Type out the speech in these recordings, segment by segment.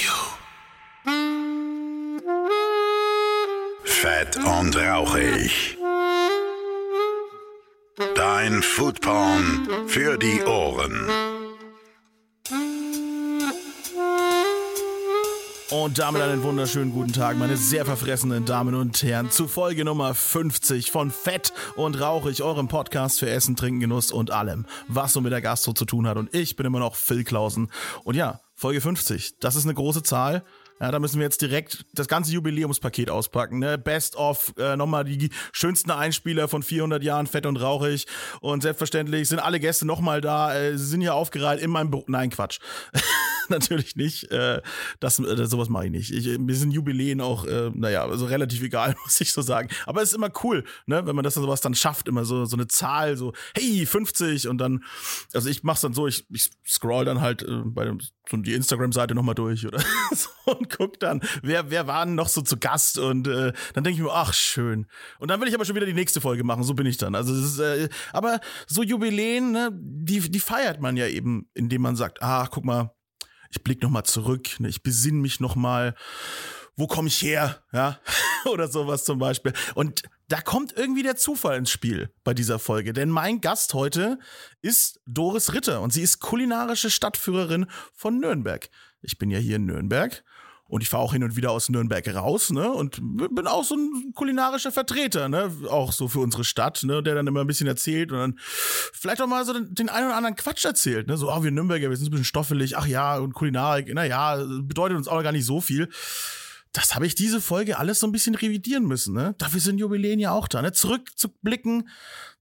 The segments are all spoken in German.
you. Fett und rauchig. Dein Foodporn für die Ohren. Und damit einen wunderschönen guten Tag, meine sehr verfressenen Damen und Herren, zu Folge Nummer 50 von Fett und Rauchig, eurem Podcast für Essen, Trinken, Genuss und allem, was so mit der Gastro zu tun hat. Und ich bin immer noch Phil Klausen. Und ja, Folge 50, das ist eine große Zahl. Ja, da müssen wir jetzt direkt das ganze Jubiläumspaket auspacken. Ne? Best of, äh, nochmal die schönsten Einspieler von 400 Jahren Fett und Rauchig. Und selbstverständlich sind alle Gäste nochmal da, äh, sind hier aufgereiht in meinem Büro. Nein, Quatsch. Natürlich nicht. Äh, das, äh, sowas mache ich nicht. Ich, mir sind Jubiläen auch, äh, naja, also relativ egal, muss ich so sagen. Aber es ist immer cool, ne? wenn man das sowas dann schafft, immer so, so eine Zahl, so, hey, 50 und dann, also ich mach's dann so, ich, ich scroll dann halt äh, bei dem, so die Instagram-Seite nochmal durch oder so und guck dann, wer, wer war denn noch so zu Gast und äh, dann denke ich mir, ach, schön. Und dann will ich aber schon wieder die nächste Folge machen, so bin ich dann. Also ist, äh, aber so Jubiläen, ne, die, die feiert man ja eben, indem man sagt, ach, guck mal, ich blick noch mal zurück, ne, ich besinne mich noch mal, wo komme ich her, ja, oder sowas zum Beispiel. Und da kommt irgendwie der Zufall ins Spiel bei dieser Folge, denn mein Gast heute ist Doris Ritter und sie ist kulinarische Stadtführerin von Nürnberg. Ich bin ja hier in Nürnberg und ich fahre auch hin und wieder aus Nürnberg raus, ne? Und bin auch so ein kulinarischer Vertreter, ne? Auch so für unsere Stadt, ne? Der dann immer ein bisschen erzählt und dann vielleicht auch mal so den, den einen oder anderen Quatsch erzählt, ne? So, ah, wir Nürnberger, wir sind ein bisschen stoffelig, ach ja, und Kulinarik, naja, bedeutet uns auch gar nicht so viel. Das habe ich diese Folge alles so ein bisschen revidieren müssen, ne? Dafür sind Jubiläen ja auch da, ne? Zurückzublicken,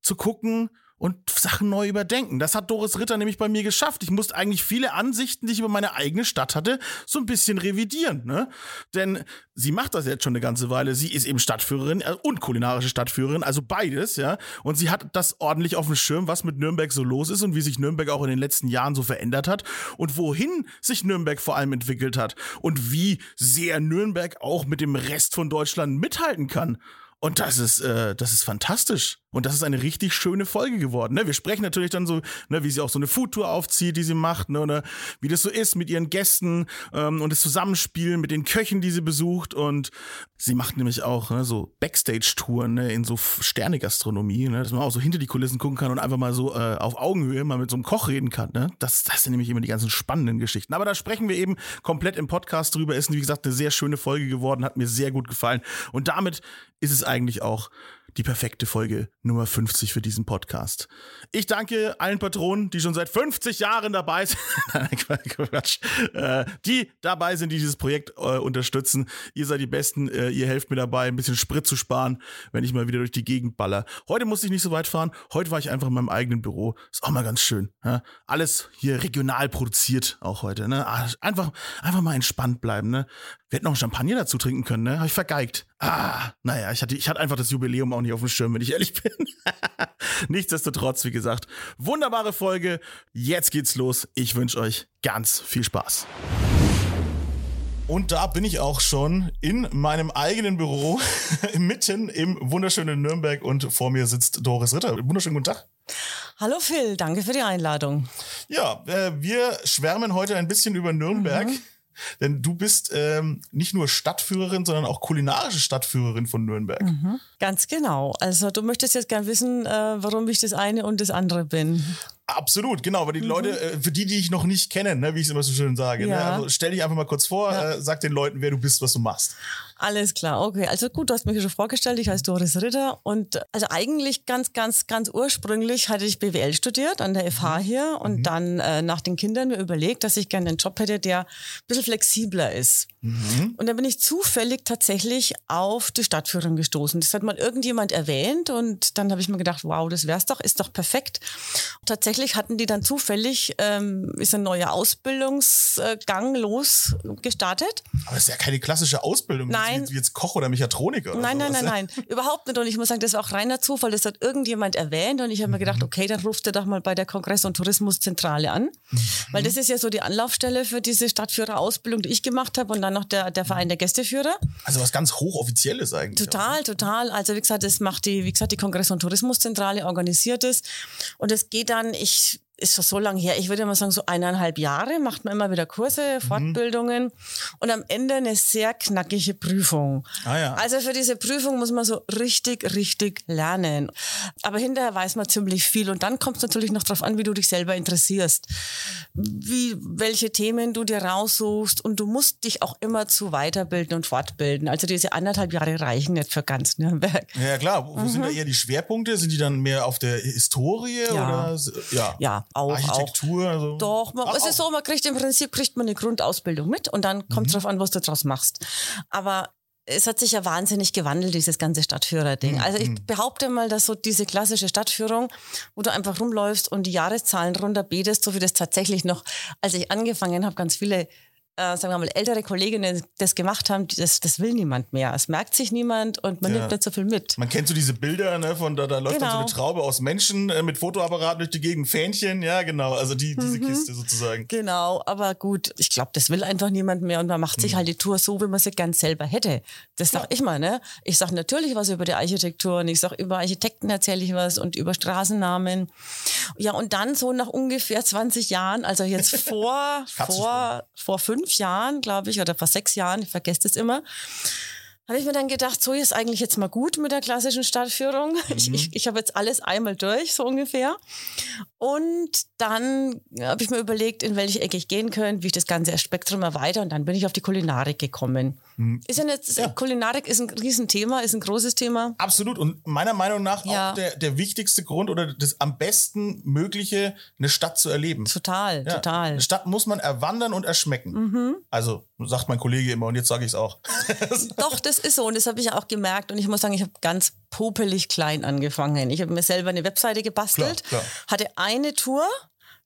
zu gucken, und Sachen neu überdenken. Das hat Doris Ritter nämlich bei mir geschafft. Ich musste eigentlich viele Ansichten, die ich über meine eigene Stadt hatte, so ein bisschen revidieren. Ne? Denn sie macht das jetzt schon eine ganze Weile. Sie ist eben Stadtführerin äh, und kulinarische Stadtführerin, also beides, ja. Und sie hat das ordentlich auf dem Schirm, was mit Nürnberg so los ist und wie sich Nürnberg auch in den letzten Jahren so verändert hat und wohin sich Nürnberg vor allem entwickelt hat und wie sehr Nürnberg auch mit dem Rest von Deutschland mithalten kann. Und das ist, äh, das ist fantastisch. Und das ist eine richtig schöne Folge geworden. Ne? Wir sprechen natürlich dann so, ne, wie sie auch so eine Foodtour aufzieht, die sie macht, ne, oder wie das so ist mit ihren Gästen ähm, und das Zusammenspielen mit den Köchen, die sie besucht. Und sie macht nämlich auch ne, so Backstage-Touren ne, in so Sternegastronomie, ne, dass man auch so hinter die Kulissen gucken kann und einfach mal so äh, auf Augenhöhe mal mit so einem Koch reden kann. Ne? Das, das sind nämlich immer die ganzen spannenden Geschichten. Aber da sprechen wir eben komplett im Podcast drüber. Ist, wie gesagt, eine sehr schöne Folge geworden, hat mir sehr gut gefallen. Und damit ist es eigentlich auch die perfekte Folge Nummer 50 für diesen Podcast. Ich danke allen Patronen, die schon seit 50 Jahren dabei sind, Quatsch, äh, die dabei sind, die dieses Projekt äh, unterstützen. Ihr seid die Besten, äh, ihr helft mir dabei, ein bisschen Sprit zu sparen, wenn ich mal wieder durch die Gegend baller. Heute musste ich nicht so weit fahren, heute war ich einfach in meinem eigenen Büro. Ist auch mal ganz schön. Ja? Alles hier regional produziert, auch heute. Ne? Ah, einfach, einfach mal entspannt bleiben. Ne? Wir hätten noch Champagner dazu trinken können, ne? Habe ich vergeigt. Ah, naja, ich hatte, ich hatte einfach das Jubiläum auch nicht auf dem Schirm, wenn ich ehrlich bin. Nichtsdestotrotz, wie gesagt, wunderbare Folge. Jetzt geht's los. Ich wünsche euch ganz viel Spaß. Und da bin ich auch schon in meinem eigenen Büro, mitten im wunderschönen Nürnberg und vor mir sitzt Doris Ritter. Wunderschönen guten Tag. Hallo Phil, danke für die Einladung. Ja, äh, wir schwärmen heute ein bisschen über Nürnberg. Mhm. Denn du bist ähm, nicht nur Stadtführerin, sondern auch kulinarische Stadtführerin von Nürnberg. Mhm. Ganz genau. Also du möchtest jetzt gern wissen, äh, warum ich das eine und das andere bin. Absolut, genau. Aber die mhm. Leute, äh, für die, die ich noch nicht kenne, ne, wie ich es immer so schön sage, ne, ja. ne, also stell dich einfach mal kurz vor, ja. äh, sag den Leuten, wer du bist, was du machst. Alles klar, okay. Also gut, du hast mich schon vorgestellt. Ich heiße Doris Ritter und also eigentlich ganz, ganz, ganz ursprünglich hatte ich BWL studiert an der FH mhm. hier und mhm. dann äh, nach den Kindern mir überlegt, dass ich gerne einen Job hätte, der ein bisschen flexibler ist. Mhm. Und dann bin ich zufällig tatsächlich auf die Stadtführung gestoßen. Das hat mal irgendjemand erwähnt und dann habe ich mir gedacht, wow, das wär's doch, ist doch perfekt. Tatsächlich hatten die dann zufällig, ähm, ist ein neuer Ausbildungsgang los gestartet. Aber das ist ja keine klassische Ausbildung. Nein. Wie, jetzt Koch oder Mechatroniker oder Nein, nein, nein, nein. Überhaupt nicht. Und ich muss sagen, das war auch reiner Zufall. Das hat irgendjemand erwähnt und ich habe mhm. mir gedacht, okay, dann ruft er doch mal bei der Kongress- und Tourismuszentrale an. Mhm. Weil das ist ja so die Anlaufstelle für diese Stadtführerausbildung, die ich gemacht habe und dann noch der, der Verein der Gästeführer. Also was ganz hochoffizielles eigentlich. Total, auch. total. Also wie gesagt, das macht die, wie gesagt, die Kongress- und Tourismuszentrale organisiert ist. Und es geht dann, ich ist schon so lange her. Ich würde mal sagen, so eineinhalb Jahre macht man immer wieder Kurse, Mhm. Fortbildungen und am Ende eine sehr knackige Prüfung. Ah ja. Also für diese Prüfung muss man so richtig, richtig lernen. Aber hinterher weiß man ziemlich viel und dann kommt es natürlich noch darauf an, wie du dich selber interessierst, wie, welche Themen du dir raussuchst und du musst dich auch immer zu weiterbilden und fortbilden. Also diese anderthalb Jahre reichen nicht für ganz Nürnberg. Ja, klar. Wo sind da eher die Schwerpunkte? Sind die dann mehr auf der Historie Mhm. Ja. oder ja, Ja, auch, auch. Architektur? Also. Doch, man, Ach, es ist auch. so, man kriegt im Prinzip kriegt man eine Grundausbildung mit und dann kommt es drauf an, was du draus machst. Aber es hat sich ja wahnsinnig gewandelt, dieses ganze Stadtführer-Ding. Also ich behaupte mal, dass so diese klassische Stadtführung, wo du einfach rumläufst und die Jahreszahlen runterbetest, so wie das tatsächlich noch, als ich angefangen habe, ganz viele äh, sagen wir mal, ältere Kolleginnen das gemacht haben, das, das will niemand mehr. Es merkt sich niemand und man Ja. nimmt nicht so viel mit. Man kennt so diese Bilder, ne, von da, da läuft dann so Genau. eine Traube aus Menschen äh, mit Fotoapparat durch die Gegend, Fähnchen, ja, genau, also die, diese Mhm. Kiste sozusagen. Genau, aber gut, ich glaube, das will einfach niemand mehr und man macht Mhm. sich halt die Tour so, wie man sie ganz selber hätte. Das sag ich mal, ne? Ich sag natürlich was über die Architektur und ich sag über Architekten erzähle ich was und über Straßennamen. Ja, und dann so nach ungefähr 20 Jahren, also jetzt vor, vor, vor fünf Jahren, glaube ich, oder vor sechs Jahren, ich vergesse das immer, habe ich mir dann gedacht, so ist eigentlich jetzt mal gut mit der klassischen Stadtführung. Ich, ich, ich habe jetzt alles einmal durch, so ungefähr. Und dann habe ich mir überlegt, in welche Ecke ich gehen könnte, wie ich das ganze Spektrum erweitere. Und dann bin ich auf die Kulinarik gekommen. Ist ja nicht, Kulinarik ist ein Riesenthema, ist ein großes Thema. Absolut. Und meiner Meinung nach Ja. auch der, der wichtigste Grund oder das am besten mögliche, eine Stadt zu erleben. Total, Ja, total. Mhm. Eine Stadt muss man erwandern und erschmecken. Also, sagt mein Kollege immer und jetzt sage ich es auch. Doch, das ist so und das habe ich auch gemerkt und ich muss sagen, ich habe ganz popelig klein angefangen. Ich habe mir selber eine Webseite gebastelt, Klar, klar. hatte eine Tour,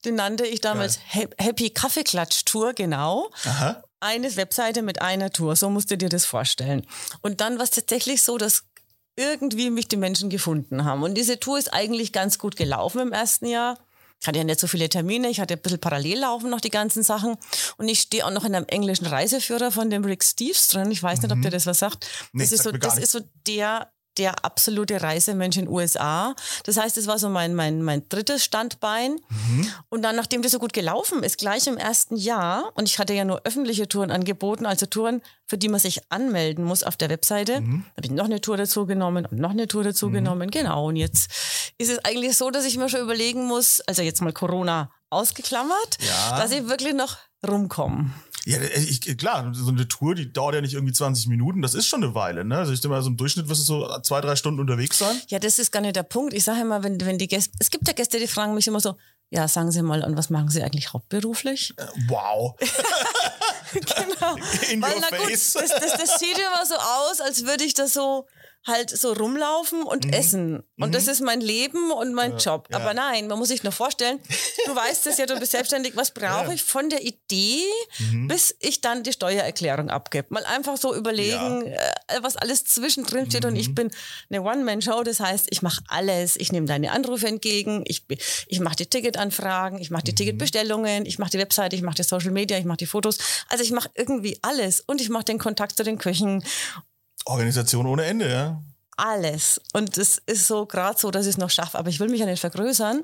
die nannte ich damals He- Happy Kaffeeklatsch Tour, genau. Aha. Eine Webseite mit einer Tour, so musst du dir das vorstellen. Und dann war es tatsächlich so, dass irgendwie mich die Menschen gefunden haben. Und diese Tour ist eigentlich ganz gut gelaufen im ersten Jahr. Ich hatte ja nicht so viele Termine, ich hatte ein bisschen parallel laufen noch die ganzen Sachen. Und ich stehe auch noch in einem englischen Reiseführer von dem Rick Steves drin. Ich weiß nicht, ob der das was sagt. Mhm. Nee, das ist so, das ist so der der absolute Reisemensch in den USA. Das heißt, es war so mein, mein, mein drittes Standbein. Mhm. Und dann, nachdem das so gut gelaufen ist, gleich im ersten Jahr, und ich hatte ja nur öffentliche Touren angeboten, also Touren, für die man sich anmelden muss auf der Webseite, Mhm. habe ich noch eine Tour dazu genommen und noch eine Tour dazu genommen. Genau. Und jetzt ist es eigentlich so, dass ich mir schon überlegen muss, also jetzt mal Corona ausgeklammert, Ja. dass ich wirklich noch rumkomme. Ja, ich, klar, so eine Tour, die dauert ja nicht irgendwie 20 Minuten, das ist schon eine Weile, ne? Also ich denke mal, so im Durchschnitt wirst du so zwei, drei Stunden unterwegs sein. Ja, das ist gar nicht der Punkt. Ich sage immer, wenn, wenn die Gäste, es gibt ja Gäste, die fragen mich immer so, ja, sagen Sie mal, und was machen Sie eigentlich hauptberuflich? Äh, Wow. genau. In Weil, na gut, face. das, das, das sieht immer so aus, als würde ich da so halt so rumlaufen und essen. Und das ist mein Leben und mein Job. Mhm. ja. Aber nein, man muss sich nur vorstellen, du weißt es ja, du bist selbstständig, was brauche Ja. ich von der Idee, Mhm. bis ich dann die Steuererklärung abgebe. Mal einfach so überlegen, äh, was alles zwischendrin steht. Und Mhm. ich bin eine One-Man-Show, das heißt, ich mache alles. Ich nehme deine Anrufe entgegen, ich, ich mache die Ticketanfragen, ich Mhm. mache die Ticketbestellungen, ich mache die Webseite, ich mache die Social Media, ich mache die Fotos. Also ich mache irgendwie alles. Und ich mache den Kontakt zu den Köchen Organisation ohne Ende, ja. alles. Und es ist so gerade so, dass ich es noch schaffe, aber ich will mich ja nicht vergrößern.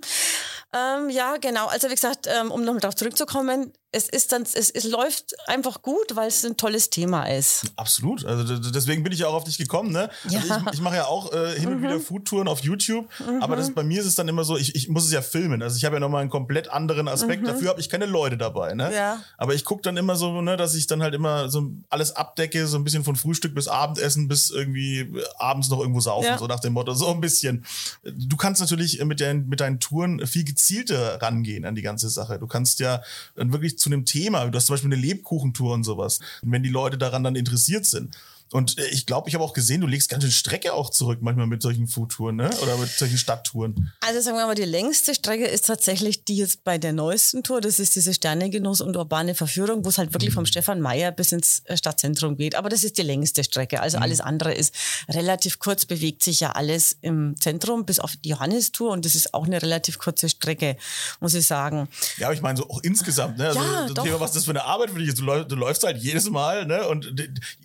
Ähm, ja, genau. Also wie gesagt, ähm, um nochmal darauf zurückzukommen, es ist dann, es, es läuft einfach gut, weil es ein tolles Thema ist. Absolut. Also deswegen bin ich ja auch auf dich gekommen, ne? Ja. Also ich, ich mache ja auch äh, hin und wieder Foodtouren auf YouTube, aber das, bei mir ist es dann immer so, ich, ich muss es ja filmen. Also ich habe ja nochmal einen komplett anderen Aspekt. Dafür habe ich keine Leute dabei, ne? Ja. Aber ich gucke dann immer so, ne, dass ich dann halt immer so alles abdecke, so ein bisschen von Frühstück bis Abendessen bis irgendwie äh, abends noch irgendwo saufen, Ja. so nach dem Motto, so ein bisschen. Du kannst natürlich äh, mit deinen, mit deinen Touren viel gezielter rangehen an die ganze Sache. Du kannst ja dann wirklich zu einem Thema, du hast zum Beispiel eine Lebkuchentour und sowas, und wenn die Leute daran dann interessiert sind. Und äh, ich glaube, ich habe auch gesehen, du legst ganz schön Strecke auch zurück, manchmal mit solchen Foodtouren, ne? Oder mit solchen Stadttouren. Also sagen wir mal, die längste Strecke ist tatsächlich die jetzt bei der neuesten Tour. Das ist diese Sternegenuss und urbane Verführung, wo es halt wirklich vom Stefan Meyer bis ins äh, Stadtzentrum geht. Aber das ist die längste Strecke. Also alles andere ist relativ kurz, bewegt sich ja alles im Zentrum bis auf die Johannistour und das ist auch eine relativ kurze Strecke, muss ich sagen. Ja, aber ich meine so auch insgesamt, ne? Also Ja, das doch. Thema, was das für eine Arbeit für dich ist. Du, läu- du läufst halt jedes Mal, ne? Und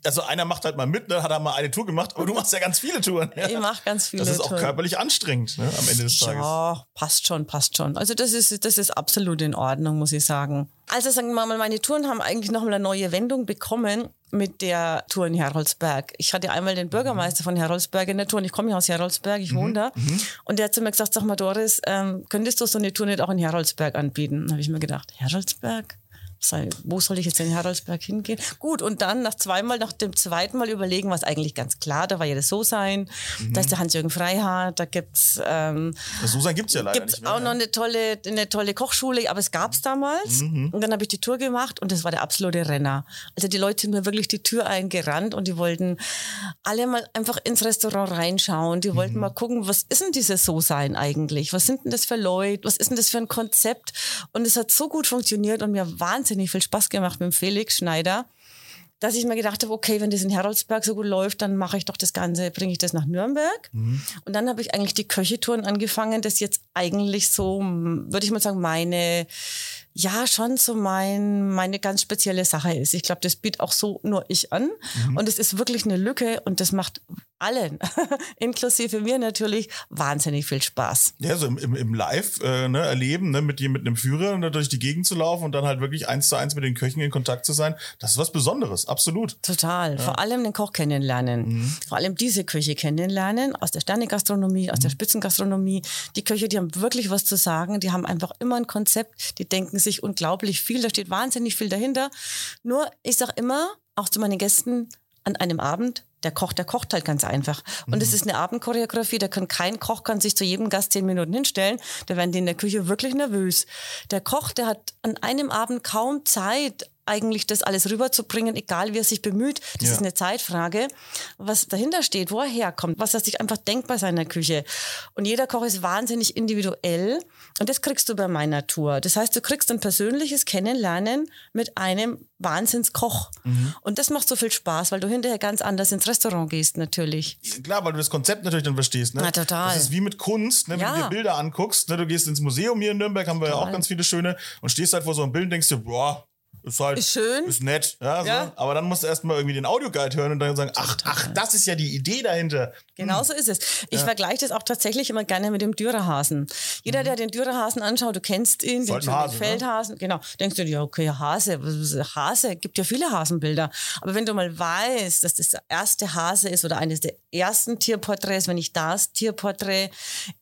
also einer macht halt halt mal mit, ne? hat er mal eine Tour gemacht, aber du machst ja ganz viele Touren. Ja? Ich mache ganz viele Das ist auch Touren. körperlich anstrengend ne? am Ende des Tages. Ja, passt schon, passt schon. Also das ist, das ist absolut in Ordnung, muss ich sagen. Also sagen wir mal, meine Touren haben eigentlich noch mal eine neue Wendung bekommen mit der Tour in Heroldsberg. Ich hatte einmal den Bürgermeister von Heroldsberg in der Tour und ich komme ja aus Heroldsberg, ich wohne da. Und der hat zu mir gesagt, sag mal Doris, ähm, könntest du so eine Tour nicht auch in Heroldsberg anbieten? Da habe ich mir gedacht, Heroldsberg? Wo soll ich jetzt in Heroldsberg hingehen? Gut, und dann nach zweimal, nach dem zweiten Mal überlegen, was eigentlich ganz klar, da war ja das So sein, da ist der Hans-Jürgen Freihardt, da gibt's ähm, So sein gibt's ja leider Gibt nicht es mehr. auch ne? noch eine tolle, eine tolle Kochschule, aber es gab es damals. Und dann habe ich die Tour gemacht und das war der absolute Renner. Also die Leute sind mir wirklich die Tür eingerannt und die wollten alle mal einfach ins Restaurant reinschauen. Die wollten mal gucken, was ist denn dieses So-Sein eigentlich? Was sind denn das für Leute? Was ist denn das für ein Konzept? Und es hat so gut funktioniert und mir wahnsinnig viel Spaß gemacht mit dem Felix Schneider dass ich mir gedacht habe, okay, wenn das in Heroldsberg so gut läuft, dann mache ich doch das Ganze, bringe ich das nach Nürnberg. Und dann habe ich eigentlich die Köchetouren angefangen, das jetzt eigentlich so, würde ich mal sagen, meine, ja, schon so mein, meine ganz spezielle Sache ist. Ich glaube, das bietet auch so nur ich an. Und es ist wirklich eine Lücke und das macht allen, inklusive mir natürlich, wahnsinnig viel Spaß. Ja, so im, im, im Live äh, ne, erleben, ne, mit, mit einem Führer ne, durch die Gegend zu laufen und dann halt wirklich eins zu eins mit den Köchen in Kontakt zu sein, das ist was Besonderes, absolut. Total. Vor allem den Koch kennenlernen. Vor allem diese Küche kennenlernen aus der Sternegastronomie, aus der Spitzengastronomie. Die Köche, die haben wirklich was zu sagen. Die haben einfach immer ein Konzept. Die denken sich unglaublich viel. Da steht wahnsinnig viel dahinter. Nur, ich sag immer, auch zu meinen Gästen an einem Abend, der Koch, der kocht halt ganz einfach. Und es ist eine Abendchoreografie, da kann kein Koch kann sich zu jedem Gast zehn Minuten hinstellen. Da werden die in der Küche wirklich nervös. Der Koch, der hat an einem Abend kaum Zeit, eigentlich das alles rüberzubringen, egal wie er sich bemüht. Das Ja. ist eine Zeitfrage. Was dahinter steht, wo er herkommt, was er sich einfach denkt bei seiner Küche. Und jeder Koch ist wahnsinnig individuell. Und das kriegst du bei meiner Tour. Das heißt, du kriegst ein persönliches Kennenlernen mit einem Wahnsinnskoch. Mhm. Und das macht so viel Spaß, weil du hinterher ganz anders ins Restaurant gehst, natürlich. Klar, weil du das Konzept natürlich dann verstehst. Ne? Na, total. Das ist wie mit Kunst, ne? wenn Ja. du dir Bilder anguckst. Ne? Du gehst ins Museum hier in Nürnberg, haben wir ja auch Total. ganz viele schöne, und stehst halt vor so einem Bild und denkst dir, boah, ist halt Ist schön. ist nett. Ja, so. Ja. Aber dann musst du erstmal irgendwie den Audioguide hören und dann sagen, ach, ach, das ist ja die Idee dahinter. Genau so ist es. Ich vergleiche das auch tatsächlich immer gerne mit dem Dürerhasen. Jeder, der den Dürerhasen anschaut, du kennst ihn, den Hase, ne? Feldhasen, genau, denkst du dir, ja, okay, Hase, Hase, gibt ja viele Hasenbilder. Aber wenn du mal weißt, dass das der erste Hase ist oder eines der ersten Tierporträts, wenn nicht das Tierporträt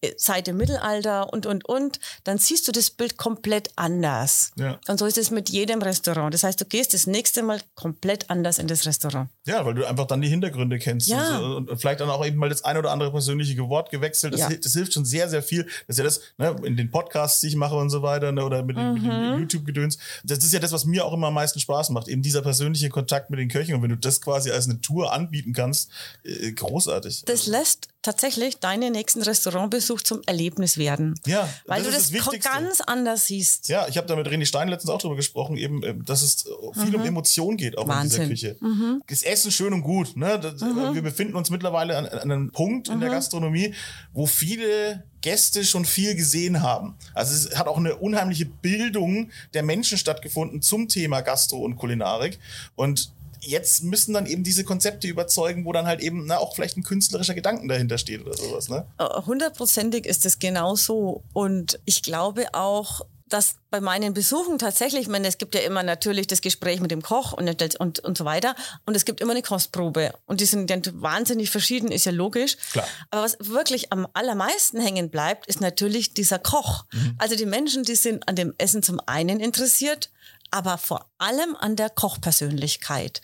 äh, seit dem Mittelalter und, und, und, dann siehst du das Bild komplett anders. Ja. Und so ist es mit jedem Restaurant. Das heißt, du gehst das nächste Mal komplett anders in das Restaurant. Ja, weil du einfach dann die Hintergründe kennst Ja. und, so, und vielleicht dann auch eben mal das ein oder andere persönliche Wort gewechselt. Das, Ja. das hilft schon sehr, sehr viel. Das ist ja das, ne, in den Podcasts, die ich mache und so weiter, ne, oder mit, den- mit Mhm. dem YouTube-Gedöns. Das ist ja das, was mir auch immer am meisten Spaß macht. Eben dieser persönliche Kontakt mit den Köchen. Und wenn du das quasi als eine Tour anbieten kannst, äh, großartig. Das lässt tatsächlich deinen nächsten Restaurantbesuch zum Erlebnis werden. Ja, Weil das du das, das ganz anders siehst. Ja, ich habe da mit René Stein letztens auch drüber gesprochen, eben, äh, dass es viel um Emotionen geht, auch Mhm. Wahnsinn. Mhm. in dieser Küche. Das Essen schön und gut. Ne? Das, Wir befinden uns mittlerweile an, an einem Punkt in Mhm. der Gastronomie, wo viele Gäste schon viel gesehen haben. Also es hat auch eine unheimliche Bildung der Menschen stattgefunden zum Thema Gastro und Kulinarik. Und jetzt müssen dann eben diese Konzepte überzeugen, wo dann halt eben na, auch vielleicht ein künstlerischer Gedanken dahinter steht oder sowas. Ne? Äh, Hundertprozentig ist es genau so. Und ich glaube auch, dass bei meinen Besuchen tatsächlich, ich meine, es gibt ja immer natürlich das Gespräch mit dem Koch und, und, und so weiter. Und es gibt immer eine Kostprobe. Und die sind dann wahnsinnig verschieden, ist ja logisch. Klar. Aber was wirklich am allermeisten hängen bleibt, ist natürlich dieser Koch. Also die Menschen, die sind an dem Essen zum einen interessiert, aber vor allem an der Kochpersönlichkeit.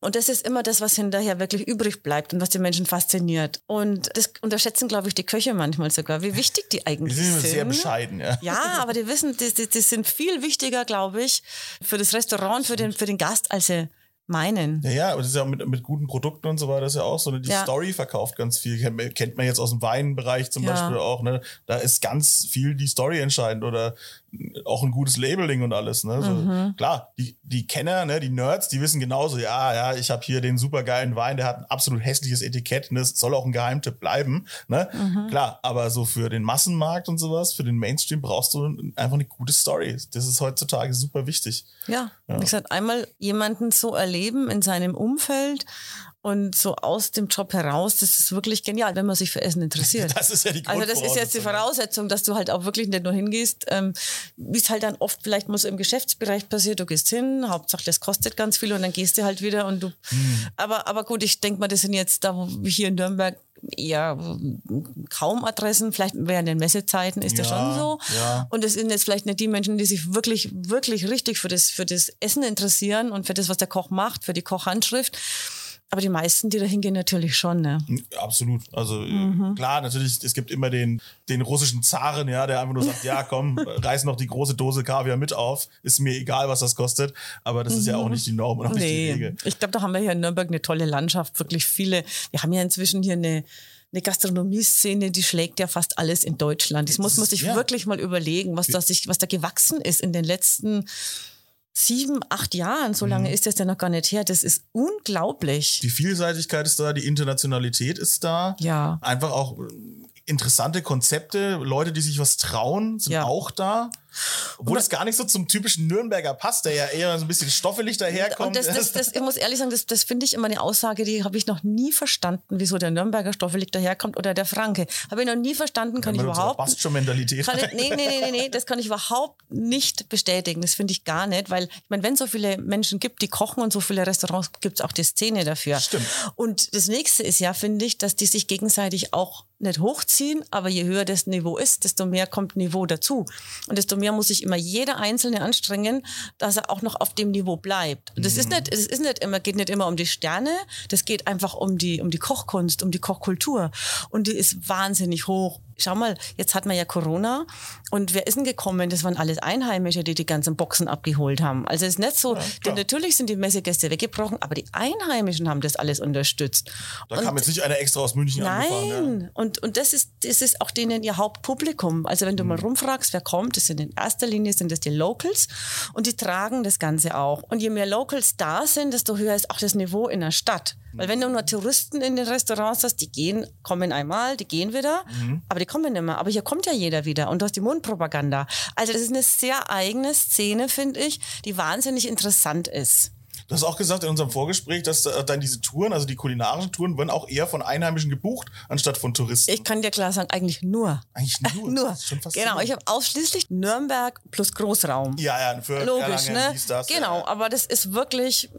Und das ist immer das, was hinterher wirklich übrig bleibt und was die Menschen fasziniert. Und das unterschätzen, glaube ich, die Köche manchmal sogar, wie wichtig die Die eigentlich sind immer sind. sehr bescheiden, ja. Ja, aber die wissen, die, die, die sind viel wichtiger, glaube ich, für das Restaurant, für den, für den Gast, als sie meinen. Ja, ja, aber das ist ja auch mit, mit guten Produkten und so weiter, das ist ja auch so. Ne? Die Ja. Story verkauft ganz viel. Kennt man, jetzt aus dem Weinbereich zum Ja. Beispiel auch. Ne? Da ist ganz viel die Story entscheidend oder auch ein gutes Labeling und alles. Ne? So, Mhm. Klar, die, die Kenner, ne, die Nerds, die wissen genauso, ja, ja, ich habe hier den supergeilen Wein, der hat ein absolut hässliches Etikett und das soll auch ein Geheimtipp bleiben. Ne? Mhm. Klar, aber so für den Massenmarkt und sowas, für den Mainstream brauchst du einfach eine gute Story. Das ist heutzutage super wichtig. Ja, wie gesagt, einmal jemanden so erleben in seinem Umfeld Und so aus dem Job heraus, das ist wirklich genial, wenn man sich für Essen interessiert. Das ist ja die Also das ist jetzt die Voraussetzung, dass du halt auch wirklich nicht nur hingehst, ähm, wie es halt dann oft vielleicht muss im Geschäftsbereich passiert, du gehst hin, Hauptsache das kostet ganz viel und dann gehst du halt wieder und du. Hm. Aber, aber gut, ich denke mal, das sind jetzt da wo wir hier in Nürnberg eher kaum Adressen, vielleicht während den Messezeiten ist das Ja, schon so. ja. Und es sind jetzt vielleicht nicht die Menschen, die sich wirklich, wirklich richtig für das, für das Essen interessieren und für das, was der Koch macht, für die Kochhandschrift. Aber die meisten, die da hingehen, natürlich schon. Ne? Absolut. Also äh, Mhm. klar, natürlich, es gibt immer den, den russischen Zaren, ja, der einfach nur sagt, ja, komm, reiß noch die große Dose Kaviar mit auf. Ist mir egal, was das kostet. Aber das ist ja auch nicht die Norm und auch nicht die Nee, Regel. ich glaube, da haben wir hier in Nürnberg eine tolle Landschaft, wirklich viele. Wir haben ja inzwischen hier eine, eine Gastronomieszene, die schlägt ja fast alles in Deutschland. Das muss man sich Ja. wirklich mal überlegen, was da, sich, was da gewachsen ist in den letzten sieben, acht Jahren. So Mhm. lange ist das ja noch gar nicht her. Das ist unglaublich. Die Vielseitigkeit ist da, die Internationalität ist da. Ja. Einfach auch äh, interessante Konzepte, Leute, die sich was trauen, sind Ja. auch da. Obwohl es gar nicht so zum typischen Nürnberger passt, der ja eher so ein bisschen stoffelig daherkommt. Und das, das, das, ich muss ehrlich sagen, das, das finde ich immer eine Aussage, die habe ich noch nie verstanden, wieso der Nürnberger stoffelig daherkommt oder der Franke. Habe ich noch nie verstanden, kann ich überhaupt Passt schon Mentalität. Kann ich, nee, nee, nee, nee, nee, das kann ich überhaupt nicht bestätigen. Das finde ich gar nicht, weil ich meine, wenn es so viele Menschen gibt, die kochen und so viele Restaurants, gibt es auch die Szene dafür. Stimmt. Und das nächste ist ja, finde ich, dass die sich gegenseitig auch nicht hochziehen, aber je höher das Niveau ist, desto mehr kommt Niveau dazu. Und desto mehr muss sich immer jeder Einzelne anstrengen, dass er auch noch auf dem Niveau bleibt. Das ist nicht, es ist nicht immer, geht nicht immer um die Sterne, das geht einfach um die, um die Kochkunst, um die Kochkultur. Und die ist wahnsinnig hoch. Schau mal, jetzt hat man ja Corona und wer ist denn gekommen? Das waren alles Einheimische, die die ganzen Boxen abgeholt haben. Also es ist nicht so, denn natürlich sind die Messegäste weggebrochen, aber die Einheimischen haben das alles unterstützt. Da Und- kam jetzt nicht einer extra aus München angefahren. Ja. Nein, und, und das, ist, das ist auch denen ihr Hauptpublikum. Also wenn du Mhm. mal rumfragst, wer kommt, das sind in erster Linie sind das die Locals und die tragen das Ganze auch. Und je mehr Locals da sind, desto höher ist auch das Niveau in der Stadt. Weil wenn du nur Touristen in den Restaurants hast, die gehen, kommen einmal, die gehen wieder, Mhm. aber die kommen mehr. Aber hier kommt ja jeder wieder und du hast die Mundpropaganda. Also das ist eine sehr eigene Szene, finde ich, die wahnsinnig interessant ist. Du hast auch gesagt in unserem Vorgespräch, dass äh, dann diese Touren, also die kulinarischen Touren, werden auch eher von Einheimischen gebucht, anstatt von Touristen. Ich kann dir klar sagen, eigentlich nur. Eigentlich nur. Nur. Das ist schon Genau, ich habe ausschließlich Nürnberg plus Großraum. Ja, ja, für Logisch, Erlangen, ne? das, genau, ja. aber das ist wirklich,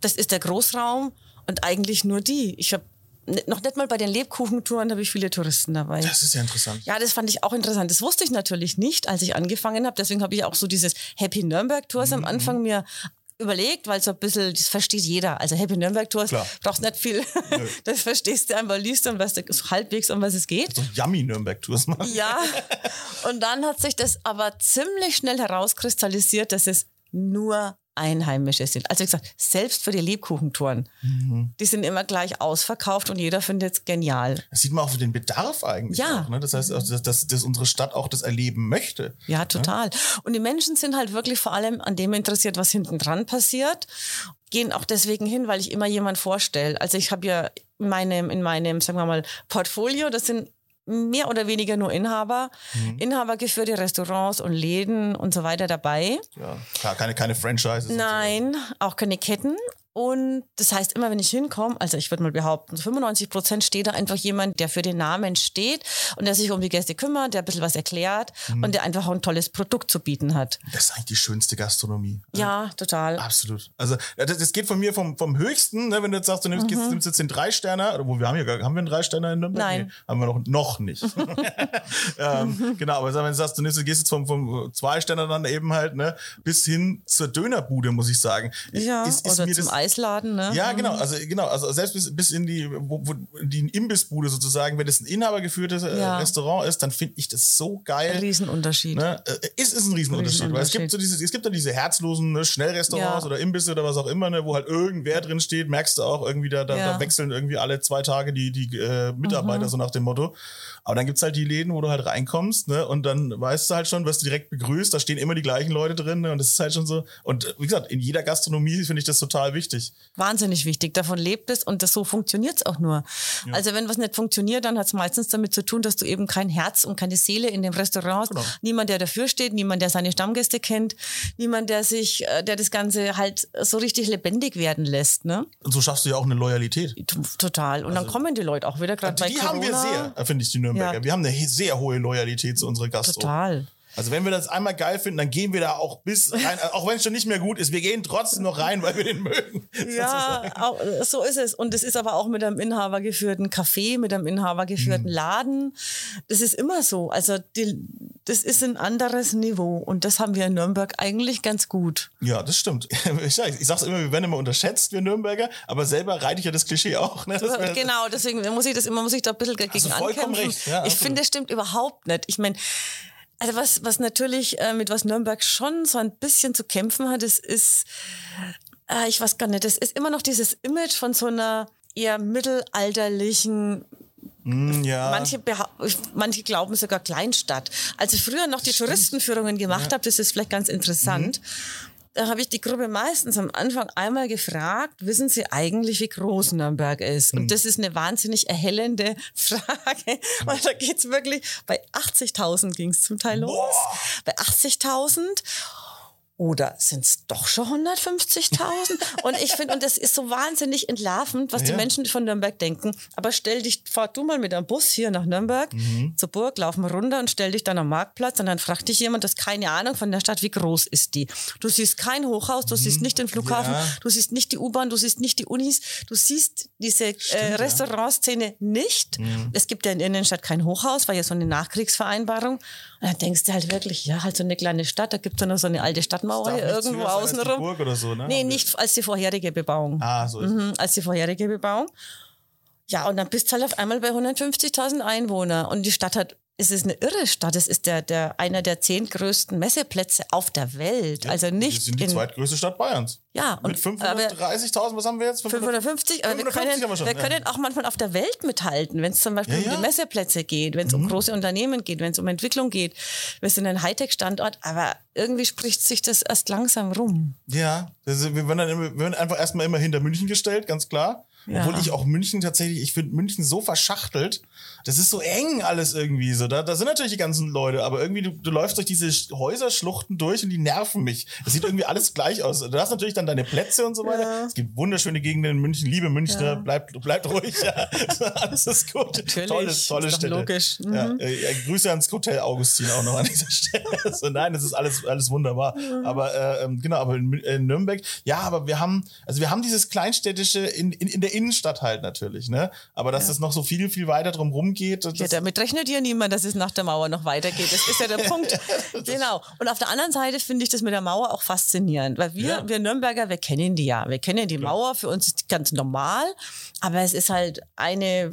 das ist der Großraum und eigentlich nur die. Ich habe noch nicht mal bei den Lebkuchentouren habe ich viele Touristen dabei. Das ist ja interessant. Ja, das fand ich auch interessant. Das wusste ich natürlich nicht, als ich angefangen habe. Deswegen habe ich auch so dieses Happy Nürnberg Tours Mhm. am Anfang mir überlegt, weil so ein bisschen, das versteht jeder. Also Happy Nürnberg Tours Klar. brauchst nicht viel. Das verstehst du einfach, liest und weißt du halbwegs, um was es geht. So Yummy Nürnberg-Tours machen. Ja, und dann hat sich das aber ziemlich schnell herauskristallisiert, dass es nur Einheimische sind. Also wie gesagt, selbst für die Lebkuchentouren. Mhm. Die sind immer gleich ausverkauft und jeder findet es genial. Das sieht man auch für den Bedarf eigentlich. Ja. Auch, ne? Das heißt, dass, dass, dass unsere Stadt auch das erleben möchte. Ja, total. Und die Menschen sind halt wirklich vor allem an dem interessiert, was hinten dran passiert. Gehen auch deswegen hin, weil ich immer jemand vorstelle. Also ich habe ja in meinem, in meinem, sagen wir mal, Portfolio, das sind mehr oder weniger nur Inhaber, inhabergeführte Restaurants und Läden und so weiter dabei. Ja, klar, keine, keine Franchises. und so. Nein, auch keine Ketten. Und das heißt, immer wenn ich hinkomme, also ich würde mal behaupten, zu 95 Prozent steht da einfach jemand, der für den Namen steht und der sich um die Gäste kümmert, der ein bisschen was erklärt Mhm. und der einfach auch ein tolles Produkt zu bieten hat. Das ist eigentlich die schönste Gastronomie. Ja, total. Absolut. Also das, das geht von mir vom, vom höchsten, ne, wenn du jetzt sagst, du nimmst, gehst, nimmst jetzt den Dreisterner, wo wir haben ja gar, haben wir einen Dreisterner in Nürnberg? Nein. Nee, haben wir noch, noch nicht. ähm, genau, aber wenn du sagst, du nimmst, du gehst jetzt vom, vom Zweisterner dann eben halt, ne, bis hin zur Dönerbude, muss ich sagen. Ja, Ist- ist oder mir zum das- Eisladen, ne? Ja, genau, also genau, also selbst bis, bis in die, wo, wo, die Imbissbude sozusagen, wenn das ein inhabergeführtes äh, Ja. Restaurant ist, dann finde ich das so geil. Riesenunterschied. Ne? Äh, Es ist ein Riesenunterschied, weil es gibt so dieses, es gibt dann diese herzlosen ne, Schnellrestaurants Ja. oder Imbisse oder was auch immer, ne, wo halt irgendwer drin steht, merkst du auch irgendwie, da, da, Ja. da wechseln irgendwie alle zwei Tage die, die äh, Mitarbeiter, so nach dem Motto. Aber dann gibt's halt die Läden, wo du halt reinkommst, ne, und dann weißt du halt schon, wirst du direkt begrüßt, da stehen immer die gleichen Leute drin, ne, und das ist halt schon so. Und äh, wie gesagt, in jeder Gastronomie finde ich das total wichtig. Wahnsinnig wichtig. Davon lebt es und das, so funktioniert es auch nur. Ja. Also wenn was nicht funktioniert, dann hat es meistens damit zu tun, dass du eben kein Herz und keine Seele in dem Restaurant hast. Genau. Niemand, der dafür steht, niemand, der seine Stammgäste kennt, niemand, der sich, äh, der das Ganze halt so richtig lebendig werden lässt. Ne? Und so schaffst du ja auch eine Loyalität. Total. Und also, dann kommen die Leute auch wieder gerade bei Die Corona. haben wir sehr, finde ich, die Nürnberger. Ja. Wir haben eine sehr hohe Loyalität zu unserer Gastro. Total. Also wenn wir das einmal geil finden, dann gehen wir da auch bis rein, auch wenn es schon nicht mehr gut ist, wir gehen trotzdem noch rein, weil wir den mögen. Ja, auch, so ist es. Und es ist aber auch mit einem inhabergeführten Café, mit einem inhabergeführten mhm. Laden. Das ist immer so. Also die, das ist ein anderes Niveau und das haben wir in Nürnberg eigentlich ganz gut. Ja, das stimmt. Ich, sag's immer, wir werden immer unterschätzt, wir Nürnberger, aber selber reite ich ja das Klischee auch. Ne? Genau, deswegen muss ich das immer, muss ich da ein bisschen dagegen ankämpfen. Recht. Ja, ich finde, das stimmt überhaupt nicht. Ich meine, also was, was natürlich äh, mit was Nürnberg schon so ein bisschen zu kämpfen hat, das ist, äh, ich weiß gar nicht, das ist immer noch dieses Image von so einer eher mittelalterlichen Mm, ja. Manche, manche glauben sogar Kleinstadt. Als ich früher noch die Stimmt. Touristenführungen gemacht ja. habe, das ist vielleicht ganz interessant. Mhm da habe ich die Gruppe meistens am Anfang einmal gefragt, wissen Sie eigentlich, wie groß Nürnberg ist? Und hm. das ist eine wahnsinnig erhellende Frage, weil da geht's wirklich, bei 80.000 ging es zum Teil los, Boah. bei 80.000 oder sind es doch schon 150.000? und ich finde, und das ist so wahnsinnig entlarvend, was ja. die Menschen von Nürnberg denken. Aber stell dich, fahr du mal mit einem Bus hier nach Nürnberg mhm. zur Burg, lauf mal runter und stell dich dann am Marktplatz und dann fragt dich jemand, das keine Ahnung von der Stadt, wie groß ist die? Du siehst kein Hochhaus, du mhm. siehst nicht den Flughafen, ja. du siehst nicht die U-Bahn, du siehst nicht die Unis, du siehst diese äh, Stimmt, äh, Restaurantszene nicht. Mhm. Es gibt ja in der Innenstadt kein Hochhaus, war ja so eine Nachkriegsvereinbarung. Und dann denkst du halt wirklich, ja, halt so eine kleine Stadt, da gibt es ja noch so eine alte Stadtmauer hier irgendwo außenrum. Burg oder so, ne? Nee, nicht als die vorherige Bebauung. Ah, so ist mhm, Als die vorherige Bebauung. Ja, und dann bist du halt auf einmal bei 150.000 Einwohnern. Und die Stadt hat es ist eine irre Stadt. Es ist der, der, einer der zehn größten Messeplätze auf der Welt. Ja, also nicht. Wir sind die zweitgrößte Stadt Bayerns. Ja. Mit 530.000, was haben wir jetzt? 550, aber 550 wir können, wir, schon, wir können auch manchmal auf der Welt mithalten, wenn es zum Beispiel ja, ja. um die Messeplätze geht, wenn es mhm. um große Unternehmen geht, wenn es um Entwicklung geht. Wir sind ein Hightech-Standort, aber irgendwie spricht sich das erst langsam rum. Ja, also wir, werden dann immer, wir werden einfach erstmal immer hinter München gestellt, ganz klar. Ja. Obwohl ich auch München tatsächlich, ich finde München so verschachtelt. Das ist so eng alles irgendwie so. Da, da sind natürlich die ganzen Leute, aber irgendwie du, du läufst durch diese Häuserschluchten durch und die nerven mich. Das sieht irgendwie alles gleich aus. Du hast natürlich dann deine Plätze und so weiter. Ja. Es gibt wunderschöne Gegenden in München. Liebe Münchner, ja. bleibt bleib ruhig. Ja. alles ist gut. Natürlich. Tolles, tolle ist Städte. Logisch. Mhm. Ja, äh, Grüße ans Hotel Augustin auch noch an dieser Stelle. also, nein, das ist alles, alles wunderbar. Mhm. Aber äh, ähm, genau, aber in, in Nürnberg, ja, aber wir haben, also wir haben dieses kleinstädtische in, in, in der Innenstadt halt natürlich, ne? Aber dass ja. das noch so viel, viel weiter drum rumgeht. Ja, damit rechnet ja niemand, dass es nach der Mauer noch weitergeht. Das ist ja der Punkt. genau. Und auf der anderen Seite finde ich das mit der Mauer auch faszinierend, weil wir, ja. wir Nürnberger, wir kennen die ja. Wir kennen die Mauer, für uns ist die ganz normal, aber es ist halt eine